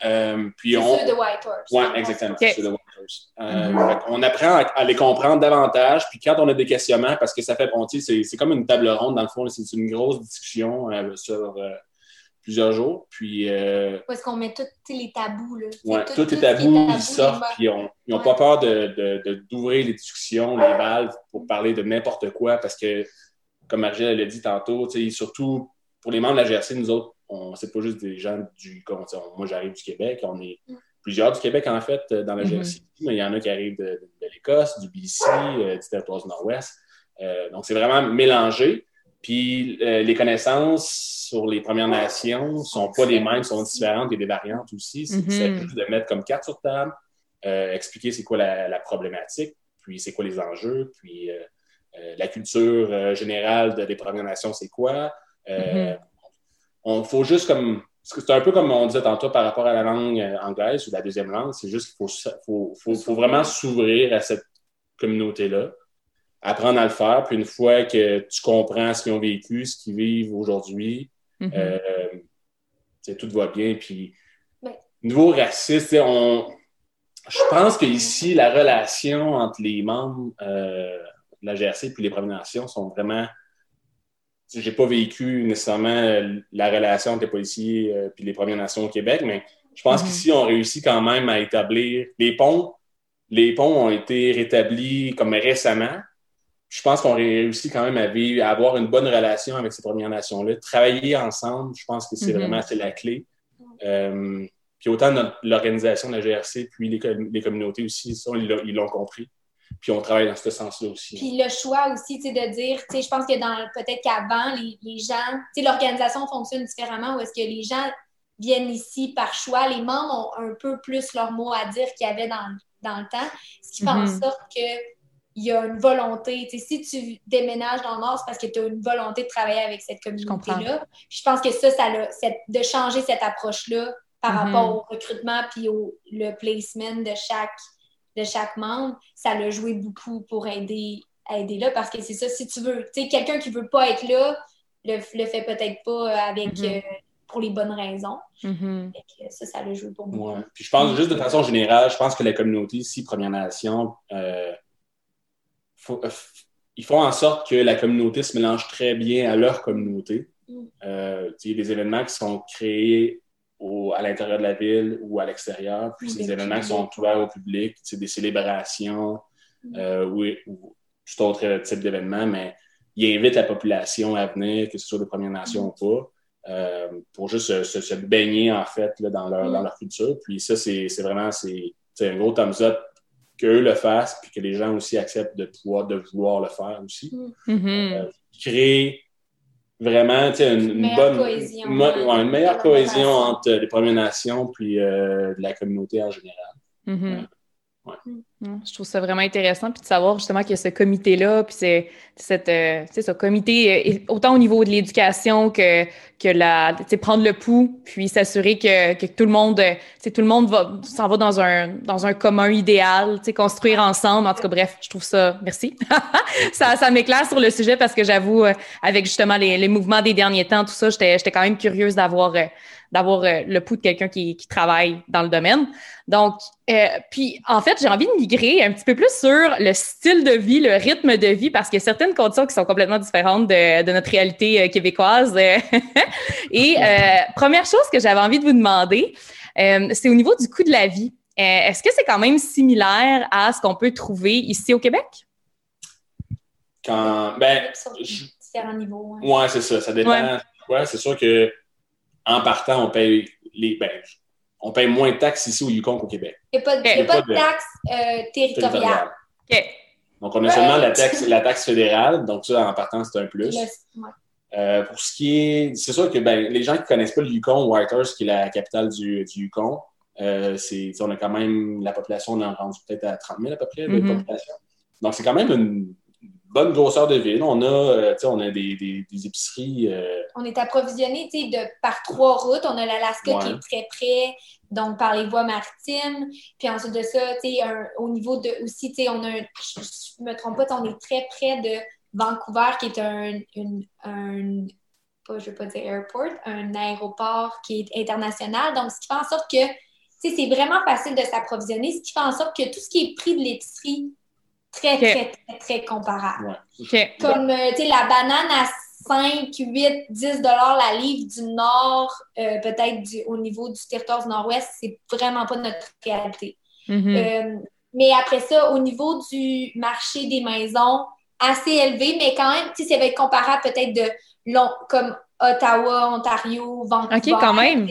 Euh, puis on... Ceux de Whitehorse. Oui, exactement. Ceux de Whitehorse. Euh, mm-hmm. On apprend à, les comprendre davantage. Puis quand on a des questionnements, parce que ça fait bon, c'est comme une table ronde, dans le fond, c'est une grosse discussion euh, sur plusieurs jours. Puis. Euh, Où est-ce qu'on met tous les tabous, là? Oui, tous les tabous, ils sortent, puis ils n'ont pas peur d'ouvrir de, de, les discussions, les valves, pour parler de n'importe quoi, parce que, comme Margelle l'a dit tantôt, surtout pour les membres de la GRC, nous autres, c'est pas juste des gens du. moi, j'arrive du Québec, on est plusieurs du Québec, en fait, dans la GRC, mm-hmm. mais il y en a qui arrivent de, l'Écosse, du BC, euh, du territoire du Nord-Ouest. Euh, donc, c'est vraiment mélangé. Puis, euh, les connaissances sur les Premières Nations sont pas les mêmes, sont différentes, il y a des variantes aussi. C'est mm de mettre comme carte sur table, expliquer c'est quoi la, problématique, puis c'est quoi les enjeux, puis la culture générale des Premières Nations, c'est quoi. Mm-hmm on faut juste comme. C'est un peu comme on disait tantôt par rapport à la langue euh, anglaise ou la deuxième langue, c'est juste qu'il faut, faut, faut, vraiment s'ouvrir à cette communauté-là, apprendre à le faire, puis une fois que tu comprends ce qu'ils ont vécu, ce qu'ils vivent aujourd'hui, euh, tout va bien. Puis, niveau raciste, on, je pense qu'ici, la relation entre les membres euh, de la GRC et les Premières Nations sont vraiment j'ai pas vécu nécessairement euh, la relation entre les policiers et euh, les Premières Nations au Québec, mais je pense mhm. qu'ici, on réussit quand même à établir les ponts. Les ponts ont été rétablis comme récemment. Je pense qu'on réussit quand même à, vivre, à avoir une bonne relation avec ces Premières Nations-là. Travailler ensemble, je pense que c'est mhm. vraiment la clé. Euh, puis autant l'organisation de la GRC, puis les, les communautés aussi, ça, ils l'ont compris. Puis on travaille dans ce sens-là aussi. Puis le choix aussi, tu sais, de dire, tu sais, je pense que dans peut-être qu'avant, les, les, gens, tu sais, l'organisation fonctionne différemment où est-ce que les gens viennent ici par choix. Les membres ont un peu plus leur mot à dire qu'il y avait dans, dans le temps, ce qui fait en mm-hmm. sorte que il y a une volonté. Tu sais, si tu déménages dans le Nord, c'est parce que tu as une volonté de travailler avec cette communauté-là. Je, pense que ça, ça de changer cette approche-là par mm-hmm. rapport au recrutement puis au le placement de chaque de chaque membre, ça l'a joué beaucoup pour aider, aider là. Parce que c'est ça, si tu veux, tu sais, quelqu'un qui veut pas être là, le, le fait peut-être pas avec, mm-hmm. euh, pour les bonnes raisons. Mhm. Fait que ça, ça le joue pour moi. Ouais. Puis je pense juste de façon générale, je pense que la communauté ici, Première Nation, euh, faut- euh, ils font en sorte que la communauté se mélange très bien à leur communauté. Mm. Euh, tu sais, il y a des événements qui sont créés au- à l'intérieur de la ville ou à l'extérieur, puis Ou ces des événements qui sont ouverts au public, sais, des célébrations Mm. euh, ou, ou tout autre type d'événement, mais ils invitent la population à venir, que ce soit de Première Nation ou pas. euh, pour juste se, se- se baigner en fait là, dans, leur, Mm. dans leur culture. Puis ça, c'est c'est vraiment c'est c'est un gros thumbs up qu'eux le fassent, puis que les gens aussi acceptent de pouvoir, de vouloir le faire aussi. Mhm. Euh, Créer vraiment tu sais, une, une meilleure bonne cohésion, mo- ouais. une meilleure cohésion entre les Premières Nations puis euh, la communauté en général. Mhm. Ouais. Je trouve ça vraiment intéressant, puis de savoir justement qu'il y a ce comité-là, puis c'est cette, euh, ce comité, euh, autant au niveau de l'éducation que, que la, prendre le pouls, puis s'assurer que, que tout le monde, euh, tout le monde va, s'en va dans un, dans un commun idéal, construire ensemble. En tout cas, bref, je trouve ça, merci. ça, ça m'éclaire sur le sujet parce que j'avoue, euh, avec justement les, les mouvements des derniers temps, tout ça, j'étais, j'étais quand même curieuse d'avoir, d'avoir le pouls de quelqu'un qui, qui travaille dans le domaine. Donc, euh, puis en fait, j'ai envie de migrer un petit peu plus sur le style de vie, le rythme de vie, parce qu'il y a certaines conditions qui sont complètement différentes de, de notre réalité euh, québécoise. euh. Et euh, première chose que j'avais envie de vous demander, euh, c'est au niveau du coût de la vie. Euh, Est-ce que c'est quand même similaire à ce qu'on peut trouver ici au Québec? Quand, ben, je- différents niveaux. hein. Ouais, c'est ça. Ça dépend. Ouais. Ouais, c'est sûr que en partant, on paye les. Ben, on paye moins de taxes ici au Yukon qu'au Québec. Il n'y a pas, de- a pas de taxe euh, territoriale. Donc, on a seulement la taxe, la taxe fédérale. Donc, ça, en partant, c'est un plus. Le- ouais. Euh, pour ce qui est. C'est sûr que ben, les gens qui ne connaissent pas le Yukon, Whitehurst, qui est la capitale du, du Yukon, euh, on a quand même. La population, on est rendu peut-être à 30 000 à peu près de Mhm. population. Donc, c'est quand même une bonne grosseur de ville. On a, euh, on a des, des, des épiceries. euh, On est approvisionné par trois routes. On a l'Alaska qui est très près, donc par les voies maritimes. Puis ensuite de ça, un- au niveau de aussi, tu sais, on a un, je, je me trompe pas, on est très près de Vancouver, qui est un, une- un pas, je veux pas dire airport, un aéroport qui est international. Donc, ce qui fait en sorte que, c'est vraiment facile de s'approvisionner, ce qui fait en sorte que tout ce qui est prix de l'épicerie, très, très, très, très comparable. ouais. Comme, euh, tu sais, la banane à 5, 8, 10 dollars la livre du nord, euh, peut-être au niveau du territoire du nord-ouest, c'est vraiment pas notre réalité. Mhm. Euh, mais après ça, au niveau du marché des maisons, assez élevé, mais quand même, tu sais, ça va être comparable peut-être de long, comme Ottawa, Ontario, Vancouver. OK, quand même.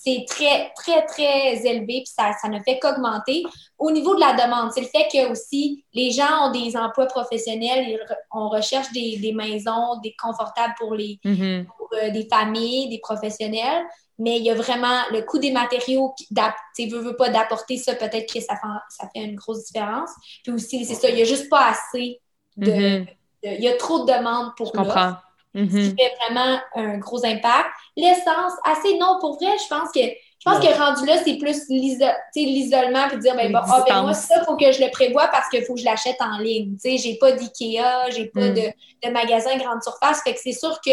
C'est très, très, très élevé, puis ça, ça ne fait qu'augmenter. Au niveau de la demande, c'est le fait que aussi les gens ont des emplois professionnels, on recherche des, des maisons, des confortables pour les Mhm. pour, euh, des familles, des professionnels, mais il y a vraiment le coût des matériaux tu veux, veux pas d'apporter ça, peut-être que ça fait, ça fait une grosse différence. Puis aussi, c'est ça, il y a juste pas assez de, Mhm. de- il y a trop de demandes pour Je ce qui Mhm. fait vraiment un gros impact. L'essence, assez non, pour vrai, je pense que je pense que rendu là, c'est plus l'isolement puis dire ben, bon, ah, ben moi, ça, il faut que je le prévoie parce qu'il faut que je l'achète en ligne. Tu sais, j'ai pas d'IKEA, j'ai pas Mm. de, de magasin grande surface. Fait que c'est sûr que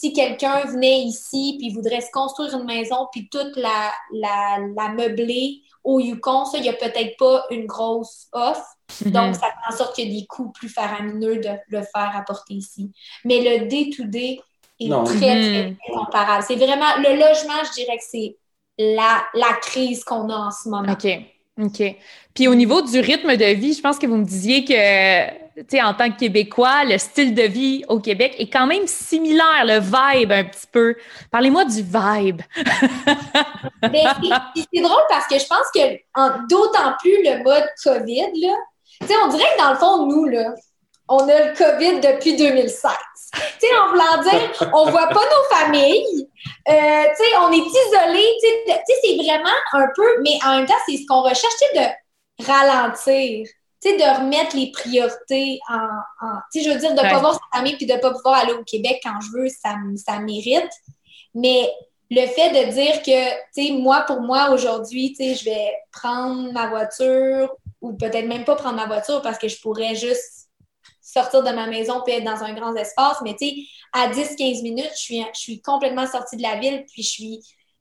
si quelqu'un venait ici puis voudrait se construire une maison puis toute la, la, la meubler au Yukon, ça, il n'y a peut-être pas une grosse offre. Mhm. Donc, ça fait en sorte qu'il y a des coûts plus faramineux de le faire apporter ici. Mais le day-to-day est Non. très, très, Mhm. très comparable. C'est vraiment le logement, je dirais que c'est la, la crise qu'on a en ce moment. OK. OK. Puis au niveau du rythme de vie, je pense que vous me disiez que, en tant que Québécois, le style de vie au Québec est quand même similaire, le vibe un petit peu. Parlez-moi du vibe. C'est- drôle parce que je pense que d'autant plus le mode COVID, là, on dirait que dans le fond, nous, là, on a le COVID depuis 2016. Tu sais, en voulant dire, on voit pas nos familles, euh, on est isolé, tu sais, de- tu sais, c'est vraiment un peu, mais en même temps, c'est ce qu'on recherche, de ralentir, tu sais, de remettre les priorités en, en- tu sais, je veux dire, de Ouais. pas voir sa famille puis de pas pouvoir aller au Québec quand je veux, ça, me- ça mérite. Mais le fait de dire que, tu sais, moi, pour moi, aujourd'hui, tu sais, je vais prendre ma voiture ou peut-être même pas prendre ma voiture parce que je pourrais juste sortir de ma maison puis être dans un grand espace. Mais tu sais, à 10-15 minutes, je suis, je suis complètement sortie de la ville, puis je suis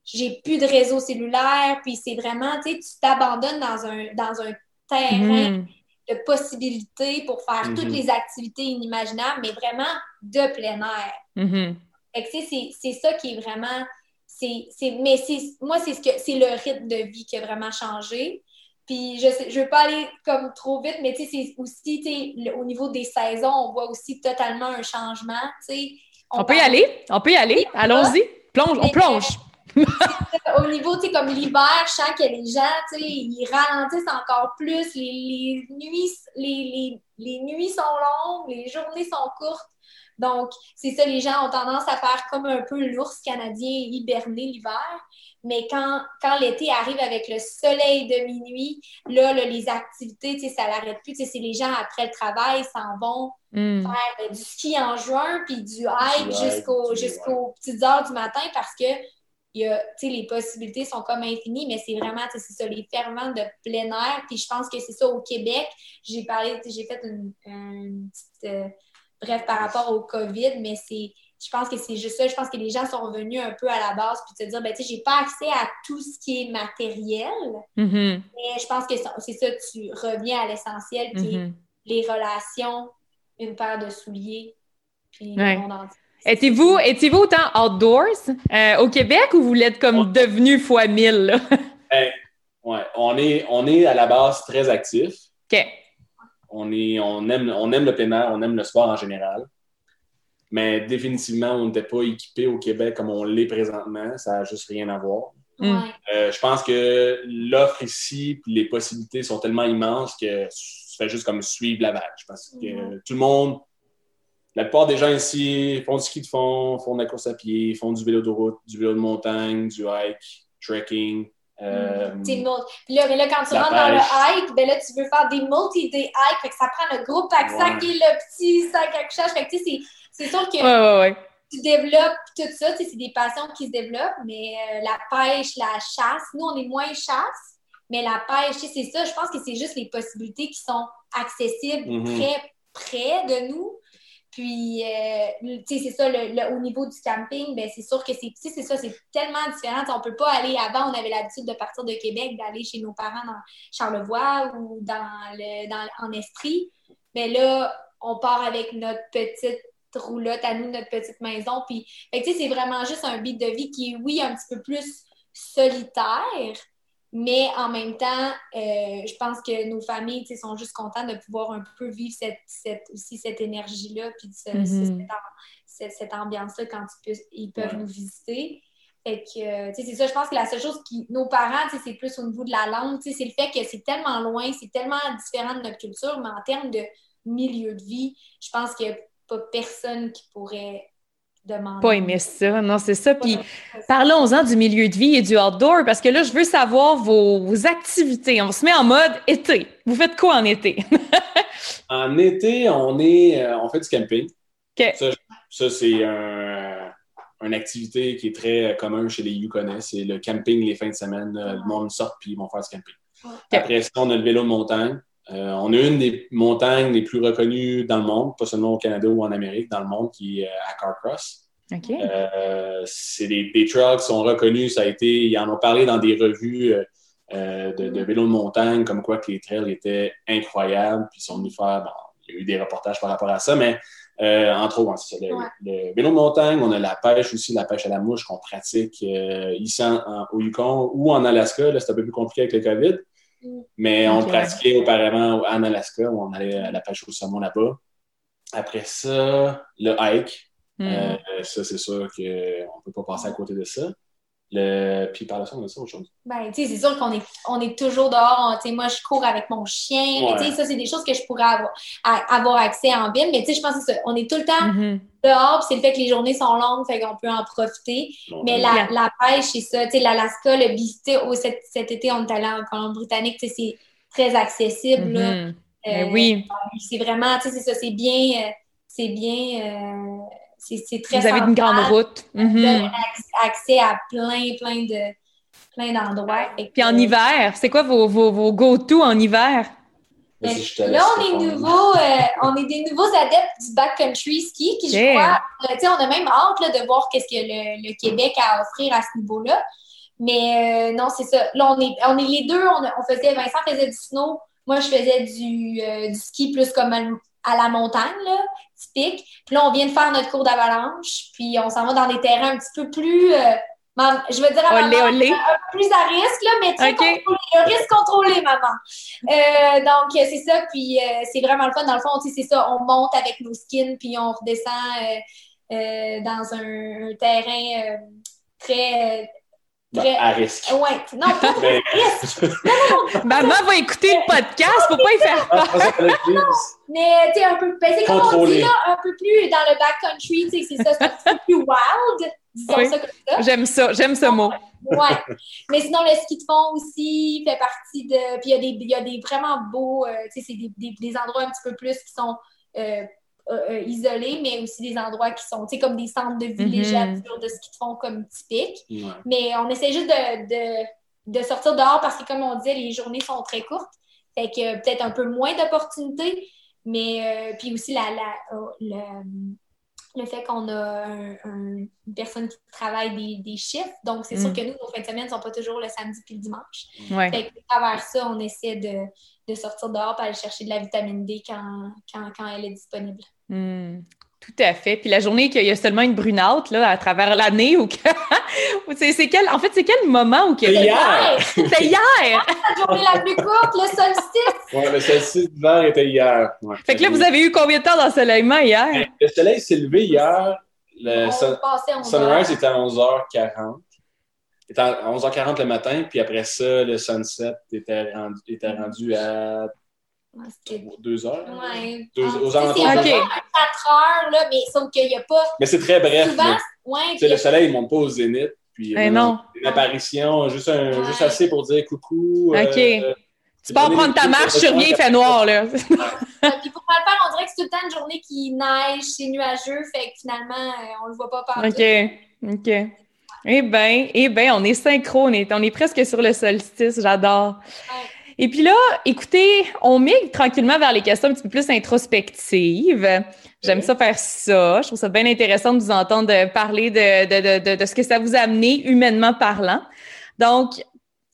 j'ai plus de réseau cellulaire, puis c'est vraiment, tu sais, tu t'abandonnes dans un, dans un terrain mm. De possibilités pour faire toutes mm-hmm. les activités inimaginables, mais vraiment de plein air. Mm-hmm. c'est ça qui est vraiment. c'est mais moi, c'est ce que c'est le rythme de vie qui a vraiment changé. Puis je sais, je veux pas aller comme trop vite, mais tu sais, c'est aussi, au niveau des saisons, on voit aussi totalement un changement, tu sais. On, peut y aller, on peut y aller, allons-y, plonge, on plonge. Au niveau, tu sais, comme l'hiver, je sens que les gens, tu sais, ils ralentissent encore plus, les, nuits, les, les nuits sont longues, les journées sont courtes. Donc, c'est ça, les gens ont tendance à faire comme un peu l'ours canadien hiberner l'hiver. Mais quand, quand l'été arrive avec le soleil de minuit, là, les activités, ça l'arrête plus. C'est les gens, après le travail, s'en vont hmm. faire du ski en juin, puis du hike jusqu'aux jusqu'aux petites heures du matin parce que y a, les possibilités sont comme infinies, mais c'est vraiment, c'est ça, les ferments de plein air. Puis je pense que c'est ça au Québec. J'ai parlé, j'ai fait une, petite... Euh, bref, par rapport au COVID, mais c'est je pense que c'est juste ça. Je pense que les gens sont revenus un peu à la base puis te dire, ben, tu sais, j'ai pas accès à tout ce qui est matériel. Mm-hmm. Mais je pense que c'est ça, tu reviens à l'essentiel, puis mm-hmm. les relations, une paire de souliers, puis le monde entier. Étiez-vous étiez autant outdoors euh, au Québec ou vous l'êtes comme devenu fois mille? Ben, ouais, on est, on est à la base très actif. OK. On, est, on, aime, on aime le plein air, on aime le sport en général. Mais définitivement, on n'était pas équipé au Québec comme on l'est présentement. Ça n'a juste rien à voir. Mm. Euh, je pense que l'offre ici, les possibilités sont tellement immenses que tu fais juste comme suivre la vague. Parce que mm. tout le monde, la plupart des gens ici font du ski de fond, font de la course à pied, font du vélo de route, du vélo de montagne, du hike, trekking. Euh, Puis là, mais là, quand tu rentres dans le hike, ben là, tu veux faire des multi-day hike, fait que ça prend le gros pack-sac et le petit sac à couchage. Fait que tu sais, c'est sûr que tu développes tout ça, c'est des passions qui se développent, mais euh, la pêche, la chasse, nous, on est moins chasse, mais la pêche, c'est ça, je pense que c'est juste les possibilités qui sont accessibles mm-hmm. très près de nous. Puis, euh, tu sais, c'est ça, le, au niveau du camping, ben, c'est sûr que c'est, c'est ça, c'est tellement différent. on peut pas aller, avant, on avait l'habitude de partir de Québec, d'aller chez nos parents dans Charlevoix ou dans le, dans, en Estrie. Mais là, on part avec notre petite roulotte à nous, notre petite maison. Puis, tu sais, c'est vraiment juste un beat de vie qui est, oui, un petit peu plus solitaire, mais en même temps, euh, je pense que nos familles sont juste contentes de pouvoir un peu vivre cette, aussi cette énergie-là, puis mm-hmm. cette, ambiance-là quand ils peuvent, nous visiter. Fait que, c'est ça, je pense que la seule chose qui, nos parents, c'est plus au niveau de la langue, c'est le fait que c'est tellement loin, c'est tellement différent de notre culture, mais en termes de milieu de vie, je pense qu'il pas personne qui pourrait demander. Pas aimer ça, non, c'est ça. Puis parlons-en du milieu de vie et du outdoor, parce que là, je veux savoir vos, activités. On se met en mode été. Vous faites quoi en été? en été, on est euh, on fait du camping. OK. Ça, c'est un, une activité qui est très commune chez les Yukonnais. C'est le camping les fins de semaine. Le monde sort puis ils vont faire du camping. Après ça, on a le vélo de montagne. Euh, on a une des montagnes les plus reconnues dans le monde, pas seulement au Canada ou en Amérique, dans le monde, qui est à Carcross. Euh, c'est des, trails qui sont reconnus. Ça a été, ils en ont parlé dans des revues euh, de, de vélo de montagne, comme quoi que les trails étaient incroyables. Puis ils sont venus faire, bon, il y a eu des reportages par rapport à ça, mais entre autres, c'est le, vélo de montagne, on a la pêche aussi, la pêche à la mouche qu'on pratique ici au Yukon ou en Alaska. Là, c'est un peu plus compliqué avec le COVID. Mais on pratiquait auparavant en Alaska, où on allait à la pêche au saumon là-bas. Après ça, le hike. Hmm. Euh, ça, c'est sûr qu'on ne peut pas passer à côté de ça. Le... Puis par la suite, on a ça autre chose? Ben, tu sais, c'est sûr qu'on est, on est toujours dehors. Tu sais, moi, je cours avec mon chien. Tu sais, ça, c'est des choses que je pourrais avoir, avoir accès en ville. Mais tu sais, je pense que c'est On est tout le temps mm-hmm. Dehors. c'est le fait que les journées sont longues, fait qu'on peut en profiter. mais la, la, pêche, c'est ça. Tu sais, l'Alaska, le visiter cet, cet, été, on est allé en Colombie-Britannique. Tu sais, c'est très accessible. Mm-hmm. Ben oui. Euh, c'est vraiment, tu sais, c'est ça. C'est bien. Euh, c'est bien. Euh, c'est très Vous avez une grande route. Mm accès à plein, plein de plein d'endroits. Puis en hiver, c'est quoi vos, vos, vos go-to en hiver? Là, on est, nouveaux, euh, on est des nouveaux adeptes du backcountry ski qui, je Yeah. crois, euh, tu sais, on a même hâte là, de voir qu'est-ce que le, le Québec a à offrir à ce niveau-là. Mais euh, non, c'est ça. Là, on est, on est les deux. On, on faisait, Vincent faisait du snow. Moi, je faisais du, euh, du ski plus comme à, à la montagne, là, typique. Puis là, on vient de faire notre cours d'avalanche. Puis on s'en va dans des terrains un petit peu plus, euh, mam- je veux dire, à Olé, maman, olé. un peu plus à risque, là, mais très Ok. contrôlé. Le risque contrôlé, maman. Euh, donc, euh, c'est ça. Puis euh, c'est vraiment le fun. Dans le fond, tu sais, c'est ça. On monte avec nos skins, puis on redescend euh, euh, dans un, un terrain euh, très. Ben, très... à risque. Ouais, non, pas Mais- Maman va écouter le podcast, faut pas y faire. Ah, t'allais le dire. Mais tu sais, un peu. Ben, c'est comme on Contrôlé. dit là, un peu plus dans le backcountry, tu sais, c'est ça, c'est un petit peu plus wild, disons Oui. ça comme ça. J'aime ça, j'aime ce mot. Ouais. Mais sinon, le ski de fond aussi fait partie de. Puis il y a des, il y a des vraiment beaux, euh, tu sais, c'est des, des, des endroits un petit peu plus qui sont euh, euh, isolés, mais aussi des endroits qui sont, tu sais, comme des centres de villégiature de ski de fond comme typique. Ouais. Mais on essaie juste de, de, de sortir dehors parce que, comme on disait, les journées sont très courtes. Fait que peut-être un peu moins d'opportunités. Mais euh, puis aussi la, la, euh, le, fait qu'on a un- un- une personne qui travaille des, des chiffres. Donc, c'est sûr Mm. que nous, nos fins de semaine ne sont pas toujours le samedi puis le dimanche. Ouais. Fait que, à travers ça, on essaie de, de sortir dehors et aller chercher de la vitamine D quand, quand, quand elle est disponible. Hmm, Tout à fait. Puis la journée qu'il y a seulement une brunante là, à travers l'année ou que... c'est, quel... En fait, c'est quel moment où que... C'est hier. C'était hier! La journée la plus courte, le solstice. Ouais, le solstice d'hiver était hier. Ouais. Fait que là, vous avez eu combien de temps d'ensoleillement hier? Le soleil s'est levé hier. Le sun- sunrise était à 11h40. Il était à 11h40 le matin, puis après ça, le sunset était rendu, était rendu à 2h. Ouais. Deux- Ah, aux alentours C'est 4 heures, là, mais sauf qu'il n'y a pas Mais c'est très bref. souvent. Ouais, puis- le soleil ne monte pas au zénith. Puis, Eh euh, non. Une apparition, juste, un, Ouais. juste assez pour dire coucou. euh, OK. euh, Tu pars prendre ta marche, tu reviens, il fait noir, là. puis pour mal faire, on dirait que c'est tout le temps une journée qui neige, c'est nuageux, fait que finalement, euh, on le voit pas partout. OK. OK. Eh bien, eh ben, on est synchro, on est, on est presque sur le solstice, j'adore. Ouais. Et puis là, écoutez, on migre tranquillement vers les questions un petit peu plus introspectives. J'aime ça faire ça. Je trouve ça bien intéressant de vous entendre parler de, de, de, de, de ce que ça vous a amené humainement parlant. Donc,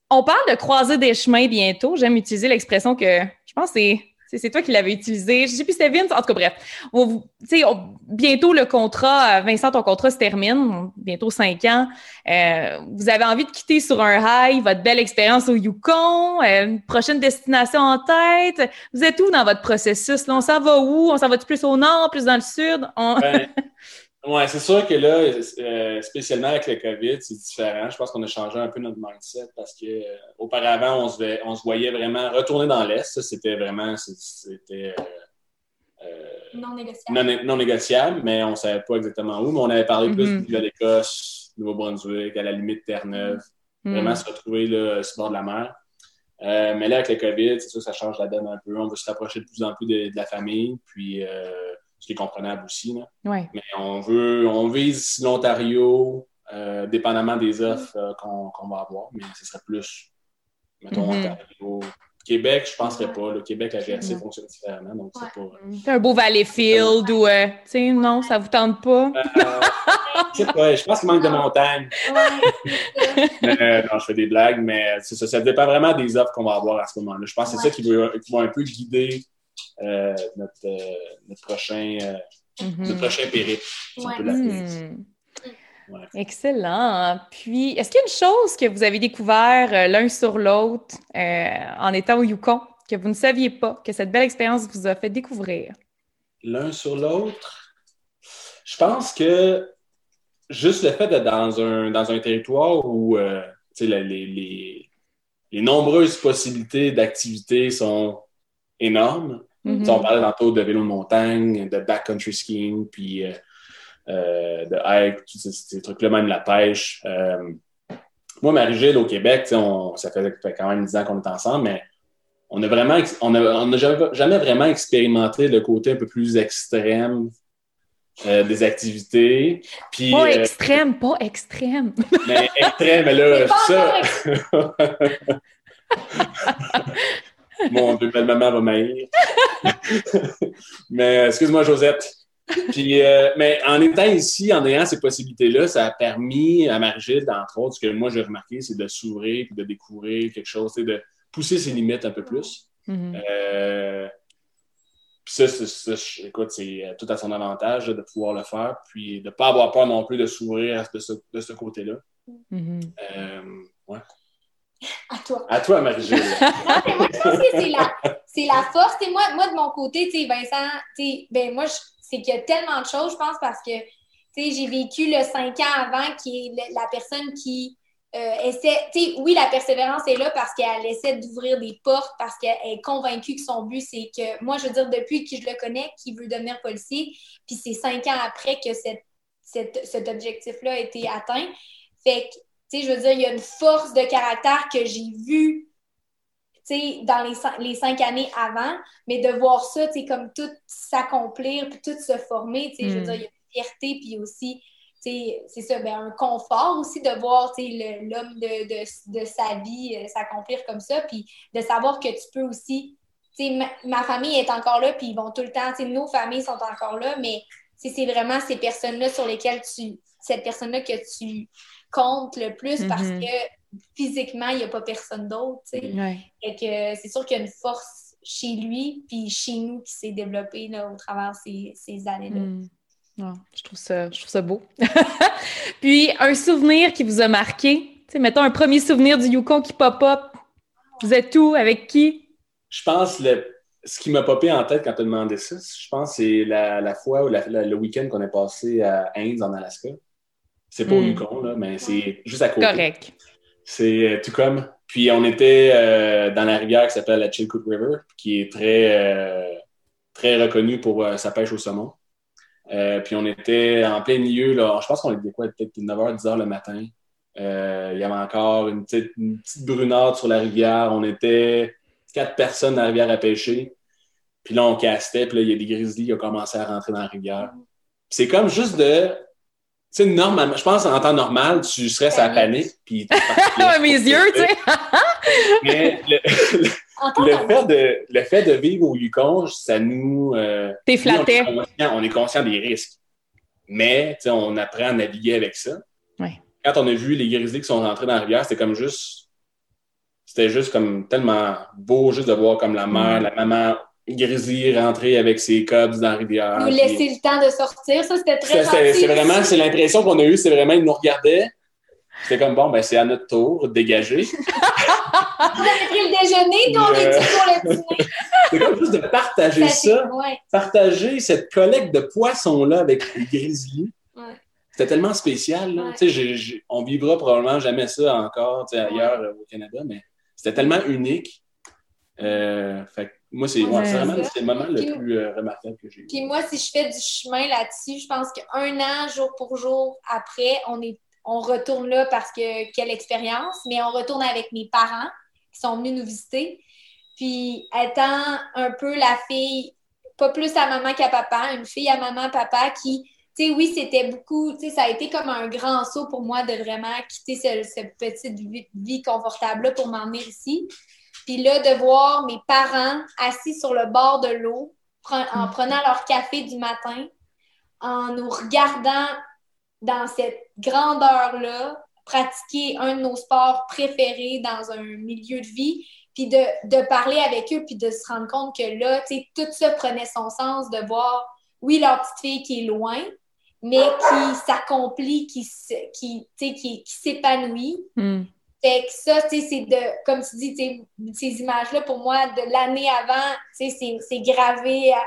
on parle de croiser des chemins bientôt. J'aime utiliser l'expression que je pense c'est c'est- toi qui l'avais utilisé. Je sais plus c'était Vince. En tout cas, bref. On on- bientôt le contrat, euh, Vincent, ton contrat se termine. Bientôt cinq ans. Euh, vous avez envie de quitter sur un high, votre belle expérience au Yukon, euh, une prochaine destination en tête. Vous êtes où dans votre processus? Là, on s'en va où? On s'en va plus au nord, plus dans le sud? On- Ben, ouais, c'est sûr que là, euh, spécialement avec le COVID, c'est différent. Je pense qu'on a changé un peu notre mindset parce que euh, auparavant, on se, voyait, on se voyait vraiment retourner dans l'Est. Ça, c'était vraiment c'était euh, euh, Non négociable. non, non négociable, mais on ne savait pas exactement où. Mais on avait parlé plus Mhm. de l'Écosse, Nouveau-Brunswick, à la limite Terre-Neuve. Hmm. Vraiment se retrouver là, sur le bord de la mer. Euh, mais là, avec le COVID, c'est sûr que ça change la donne un peu. On veut se rapprocher de plus en plus de, de la famille, puis euh, ce qui est comprenable aussi. Là. Ouais. Mais on veut, on vise l'Ontario, euh, dépendamment des offres euh, qu'on va avoir, mais ce serait plus, mettons, Mhm. Ontario. Québec, je ne penserais pas. Le Québec, la GRC Non. fonctionne différemment, donc c'est pas. C'est un beau Valleyfield ou, euh, tu sais, non, ça vous tente pas? Euh, je sais pas, je pense qu'il manque de montagne. Mais, euh, non, je fais des blagues, mais ça, ça dépend vraiment des offres qu'on va avoir à ce moment-là. Je pense que c'est ça qui va, qui va un peu guider euh, notre, euh, notre, prochain, euh, Mhm. notre prochain périple. si Ouais. Hmm. Ouais. Excellent. Puis, est-ce qu'il y a une chose que vous avez découvert euh, l'un sur l'autre euh, en étant au Yukon que vous ne saviez pas, que cette belle expérience vous a fait découvrir? L'un sur l'autre, je pense que juste le fait d'être dans un, dans un territoire où euh, tu sais, la- les, les, les nombreuses possibilités d'activités sont énormes. Tu sais, On parlait tantôt de vélo de montagne, de backcountry skiing, puis euh, euh, de hike, tous ces, ces trucs-là, même la pêche. Euh, moi, Marie-Gilles, au Québec, on, ça fait, fait quand même 10 ans qu'on est ensemble, mais on a vraiment, ex- on a, on a jamais, jamais vraiment expérimenté le côté un peu plus extrême euh, des activités. Puis, Pas extrême, pas extrême. mais extrême, mais là, C'est pas ça. encore Mon belle-maman va m'haïr. mais excuse-moi, Josette. Puis, euh, mais en étant ici, en ayant ces possibilités-là, ça a permis à Margit, entre autres, ce que moi j'ai remarqué, c'est de s'ouvrir et de découvrir quelque chose, de pousser ses limites un peu plus. Mhm. Euh, puis ça, écoute, c'est euh, tout à son avantage là, de pouvoir le faire, puis de ne pas avoir peur non plus de s'ouvrir de ce, côté-là. Mhm. Euh, ouais. À toi. À toi. Non, mais moi, je pense que c'est la, c'est la force. Et moi, moi, de mon côté, tu sais, Vincent, tu ben, moi, c'est qu'il y a tellement de choses, je pense, parce que, tu sais, j'ai vécu le cinq ans avant qui est le- la personne qui euh, essaie, tu sais, oui, la persévérance est là parce qu'elle essaie d'ouvrir des portes, parce qu'elle est convaincue que son but, c'est que, moi, je veux dire, depuis que je le connais, qu'il veut devenir policier, puis c'est cinq ans après que cette, cette- cet objectif-là a été atteint. Fait que, tu sais, je veux dire, il y a une force de caractère que j'ai vue tu sais, dans les, cin- les cinq années avant, mais de voir ça, tu sais, comme tout s'accomplir, puis tout se former, tu sais, je veux Mm. dire, il y a une fierté, puis aussi, tu sais, c'est ça, ben, un confort aussi de voir, tu sais, l'homme de, de, de sa vie euh, s'accomplir comme ça, puis de savoir que tu peux aussi, tu sais, ma, ma famille est encore là, puis ils vont tout le temps, tu sais, nos familles sont encore là, mais c'est vraiment ces personnes-là sur lesquelles tu, cette personne-là que tu comptes le plus parce Mhm. que physiquement, il n'y a pas personne d'autre, tu sais. Ouais. Fait que c'est sûr qu'il y a une force chez lui, puis chez nous qui s'est développée là, au travers ces, ces années-là. Mm. Ah, je, trouve ça, je trouve ça beau. Puis, un souvenir qui vous a marqué? Tu sais, mettons un premier souvenir du Yukon qui pop-up. Vous êtes où? Avec qui? Je pense le, ce qui m'a popé en tête quand tu as demandé ça, je pense que c'est la, la fois ou la- la- le week-end qu'on est passé à Haines, en Alaska. C'est pas au Mm. Yukon, là, mais c'est juste à côté. Correct. C'est euh, tout comme. Puis on était euh, dans la rivière qui s'appelle la Chilkoot River, qui est très, euh, très reconnue pour euh, sa pêche au saumon. Puis on était en plein milieu, là, je pense qu'on était quoi, peut-être 9h, 10h le matin. Il y avait encore une petite, une petite brunade sur la rivière. On était quatre personnes dans la rivière à pêcher. Puis là, on castait, puis là, il y a des grizzlies qui ont commencé à rentrer dans la rivière. Puis c'est comme juste de. Tu sais, normalement, je pense en temps normal, tu serais sa panique. Puis mes yeux, tu sais. Mais le, fait de, le fait de vivre au Yukon, ça nous. euh, T'es oui, on, flatté. est conscient, on est conscient des risques. Mais tu sais, on apprend à naviguer avec ça. Ouais. Quand on a vu les grizzlies qui sont rentrés dans la rivière, c'était comme juste. C'était juste comme tellement beau juste de voir comme la mère, Mm. la maman grizzly rentrer avec ses cubs dans la rivière. nous puis- laisser le temps de sortir, ça c'était très c'est vraiment, c'est l'impression qu'on a eue, c'est vraiment, ils nous regardaient. C'était comme, bon, ben, c'est à notre tour dégager. Vous avez pris le déjeuner, nous on est pour le dîner. C'est comme juste de partager ça. Ouais. partager cette collecte de poissons-là avec les grizzlies. Ouais. C'était tellement spécial. là. Ouais. On vivra probablement jamais ça encore ailleurs euh, au Canada, mais c'était tellement unique. Euh, fait que moi, c'est ouais, vraiment le moment le Puis- plus euh, remarquable que j'ai eu. Puis moi, si je fais du chemin là-dessus, je pense qu'un an, jour pour jour, après, on est on retourne là parce que quelle expérience, mais on retourne avec mes parents qui sont venus nous visiter. Puis étant un peu la fille, pas plus à maman qu'à papa, une fille à maman, papa qui, tu sais, oui, c'était beaucoup, tu sais, ça a été comme un grand saut pour moi de vraiment quitter ce- cette petite vie, vie confortable-là pour m'en venir ici. Puis là, de voir mes parents assis sur le bord de l'eau, en prenant leur café du matin, en nous regardant dans cette grandeur-là, pratiquer un de nos sports préférés dans un milieu de vie, puis de, de parler avec eux, puis de se rendre compte que là, tu sais, tout ça prenait son sens, de voir, oui, leur petite fille qui est loin, mais qui s'accomplit, qui, s'épanouit. Hmm. Fait que ça, tu sais, c'est de, comme tu dis, ces images-là, pour moi, de l'année avant, tu sais, c'est- gravé. à-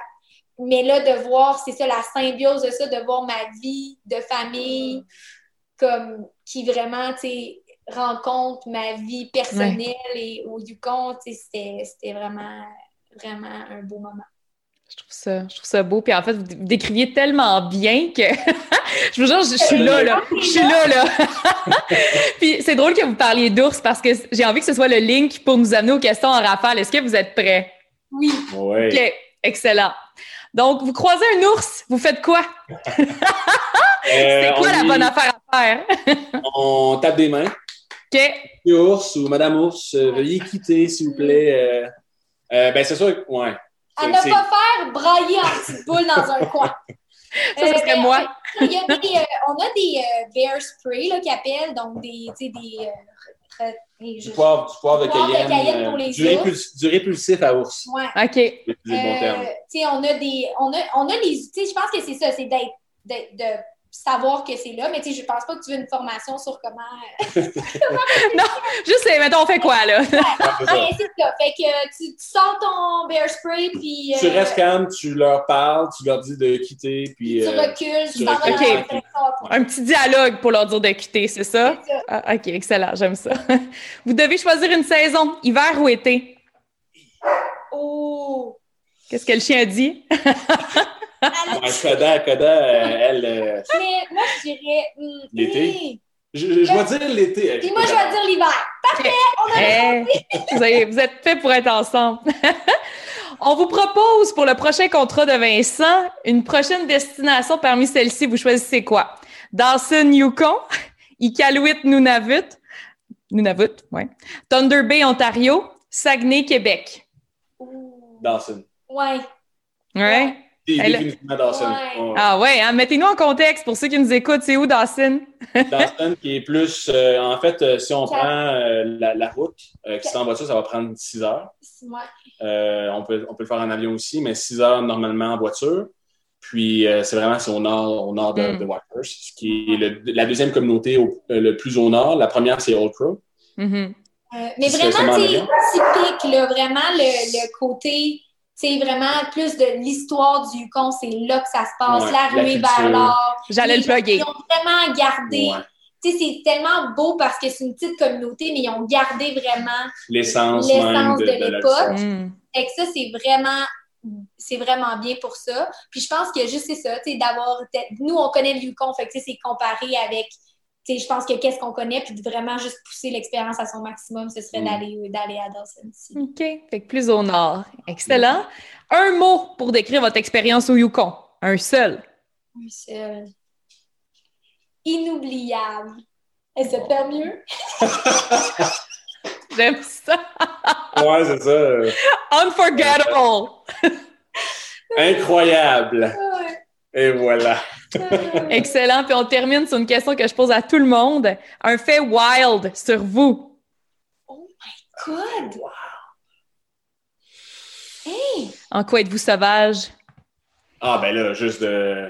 Mais là, de voir, c'est ça, la symbiose de ça, de voir ma vie de famille, comme, qui vraiment, tu sais, rencontre ma vie personnelle et au Yukon, c'était vraiment, vraiment un beau moment. Je trouve ça, je trouve ça beau. Puis en fait, vous dé- décriviez tellement bien que je vous jure, je, je suis là, là. Je suis là, là. Puis c'est drôle que vous parliez d'ours parce que j'ai envie que ce soit le link pour nous amener aux questions en rafale. Est-ce que vous êtes prêts? Oui, Ouais. OK, excellent. Donc, vous croisez un ours, vous faites quoi? Euh, C'est quoi la dit- bonne affaire à faire? On tape des mains. OK. Monsieur Ours ou Madame Ours, euh, veuillez quitter, s'il vous plaît, euh, Euh, ben, c'est sûr, ouais. À ne pas faire brailler en petite boule dans un coin. Ça, ça serait ben, moi. Il y a des, euh, on a des euh, bear spray là, qui appellent, donc des, tu sais, des, euh, et Du poivre, du poivre de Cayenne. Cayenne pour euh, les du, ours. répulsif, du répulsif à ours. Ouais. OK. Bon terme. Euh, tu sais, on a des. On a, on a les. Tu sais, je pense que c'est ça, c'est de savoir que c'est là, mais tu sais, je pense pas que tu veux une formation sur comment. euh, Juste, euh, mettons, on fait quoi, là? Ouais, c'est ça. Ouais, c'est ça. Fait que euh, tu, tu sors ton bear spray, puis. Tu euh, restes calme, tu leur parles, tu leur dis de quitter, puis. Tu euh, recules, tu tu t'en direction opposée. Un petit dialogue pour leur dire de quitter, c'est ça? C'est ça. Ah, OK, excellent, j'aime ça. Vous devez choisir une saison, hiver ou été? Oh! Qu'est-ce que le chien dit? Ouais, Coda, Coda, euh, elle. euh, mais moi, je dirais. hum, L'été? hum. je, je vais dire l'été. Puis moi, je vais dire l'hiver. Parfait! On a Eh, vous, avez- vous êtes faits pour être ensemble. On vous propose pour le prochain contrat de Vincent une prochaine destination parmi celles-ci. Vous choisissez quoi? Dawson, Yukon, Iqaluit, Nunavut, Nunavut, ouais. Thunder Bay, Ontario, Saguenay, Québec. Dawson. Ouais. Ouais. Elle- Définitivement Dawson. Ouais. Ouais. Ah ouais, hein, mettez-nous en contexte pour ceux qui nous écoutent. C'est où Dawson? Dawson qui est plus. euh, en fait, euh, si on Quatre. prend euh, la, la route euh, qui s'en va ça, ça va prendre 6 heures. Ouais. Euh, on, peut, on peut le faire en avion aussi, mais 6 heures normalement en voiture. Puis euh, c'est vraiment c'est au nord, au nord de, Mm. de Whitehurst, ce qui est le- la deuxième communauté au- euh, le plus au nord. La première, c'est Old Crow. Mhm. Euh, mais C'est vraiment, en typique, là, vraiment le, le côté, c'est vraiment plus de l'histoire du Yukon, c'est là que ça se passe, Ouais, la ruée vers l'or. J'allais le plugger. Ils ont vraiment gardé, Ouais. tu sais, c'est tellement beau parce que c'est une petite communauté, mais ils ont gardé vraiment, L'essence de, de de la l'époque. Mm. et que ça, c'est vraiment, c'est vraiment bien pour ça. Puis je pense que juste c'est ça, tu sais, d'avoir, nous, on connaît le Yukon, fait que tu sais, c'est comparé avec, je pense que qu'est-ce qu'on connaît, puis de vraiment juste pousser l'expérience à son maximum, ce serait Mm. d'aller, d'aller à Dawson. OK. Fait que plus au nord. Excellent. Un mot pour décrire votre expérience au Yukon. Un seul. Un seul. Inoubliable. Est-ce que mieux? J'aime ça. Ouais, c'est ça. euh, Unforgettable. Incroyable. Ouais. Et voilà. Excellent. Puis on termine sur une question que je pose à tout le monde. Un fait wild sur vous. Good! Hey! En quoi êtes-vous sauvage? Ah, ben là, juste de.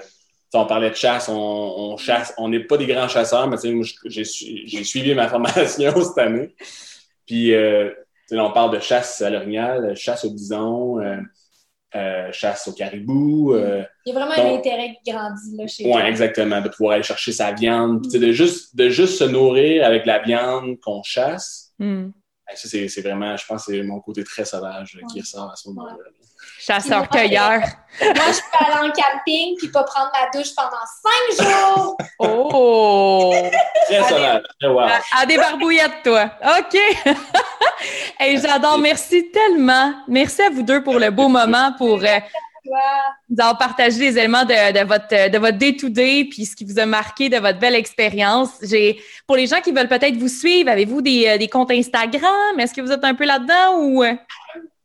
On parlait de chasse, on, on chasse, on n'est pas des grands chasseurs, mais j'ai su- j'ai suivi ma formation cette année. Puis, euh, on parle de chasse à l'orignal, chasse au bison, euh, euh, chasse au caribou. euh, Il y a vraiment un intérêt qui grandit là, chez ouais, toi. exactement, de pouvoir aller chercher sa viande. De juste, de juste se nourrir avec la viande qu'on chasse. Hmm. ça, c'est c'est vraiment, je pense, c'est mon côté très sauvage euh, qui ressort à ce moment-là. Chasseur-cueilleur. Moi, je peux aller en camping puis pas prendre ma douche pendant cinq jours. Oh! Très sauvage, très wow. À, à des barbouillettes, toi. OK. hey, j'adore. Merci tellement. Merci à vous deux pour le beau moment, pour euh, nous avoir partagé les éléments de, de votre de votre day-to-day puis ce qui vous a marqué de votre belle expérience. J'ai pour les gens qui veulent peut-être vous suivre, avez-vous des, euh, des comptes Instagram? Est-ce que vous êtes un peu là-dedans ou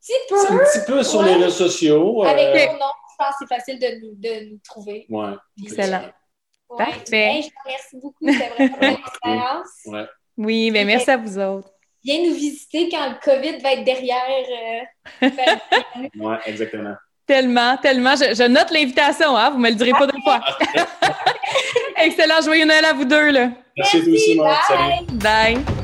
C'est un petit peu sur Ouais. les réseaux sociaux. euh, Avec mon nom, je pense que c'est facile de nous, de nous trouver. Ouais. Excellent. Ouais. Parfait. Je te remercie beaucoup. C'était vraiment une expérience. Ouais. Oui, mais merci à vous autres. Viens nous visiter quand le COVID va être derrière. euh, Ouais, exactement. Tellement, tellement. Je, je note l'invitation, hein? Vous me le direz pas deux fois. Excellent. Joyeux Noël à vous deux, là. Merci, toi aussi, Marc. Salut. bye. Bye.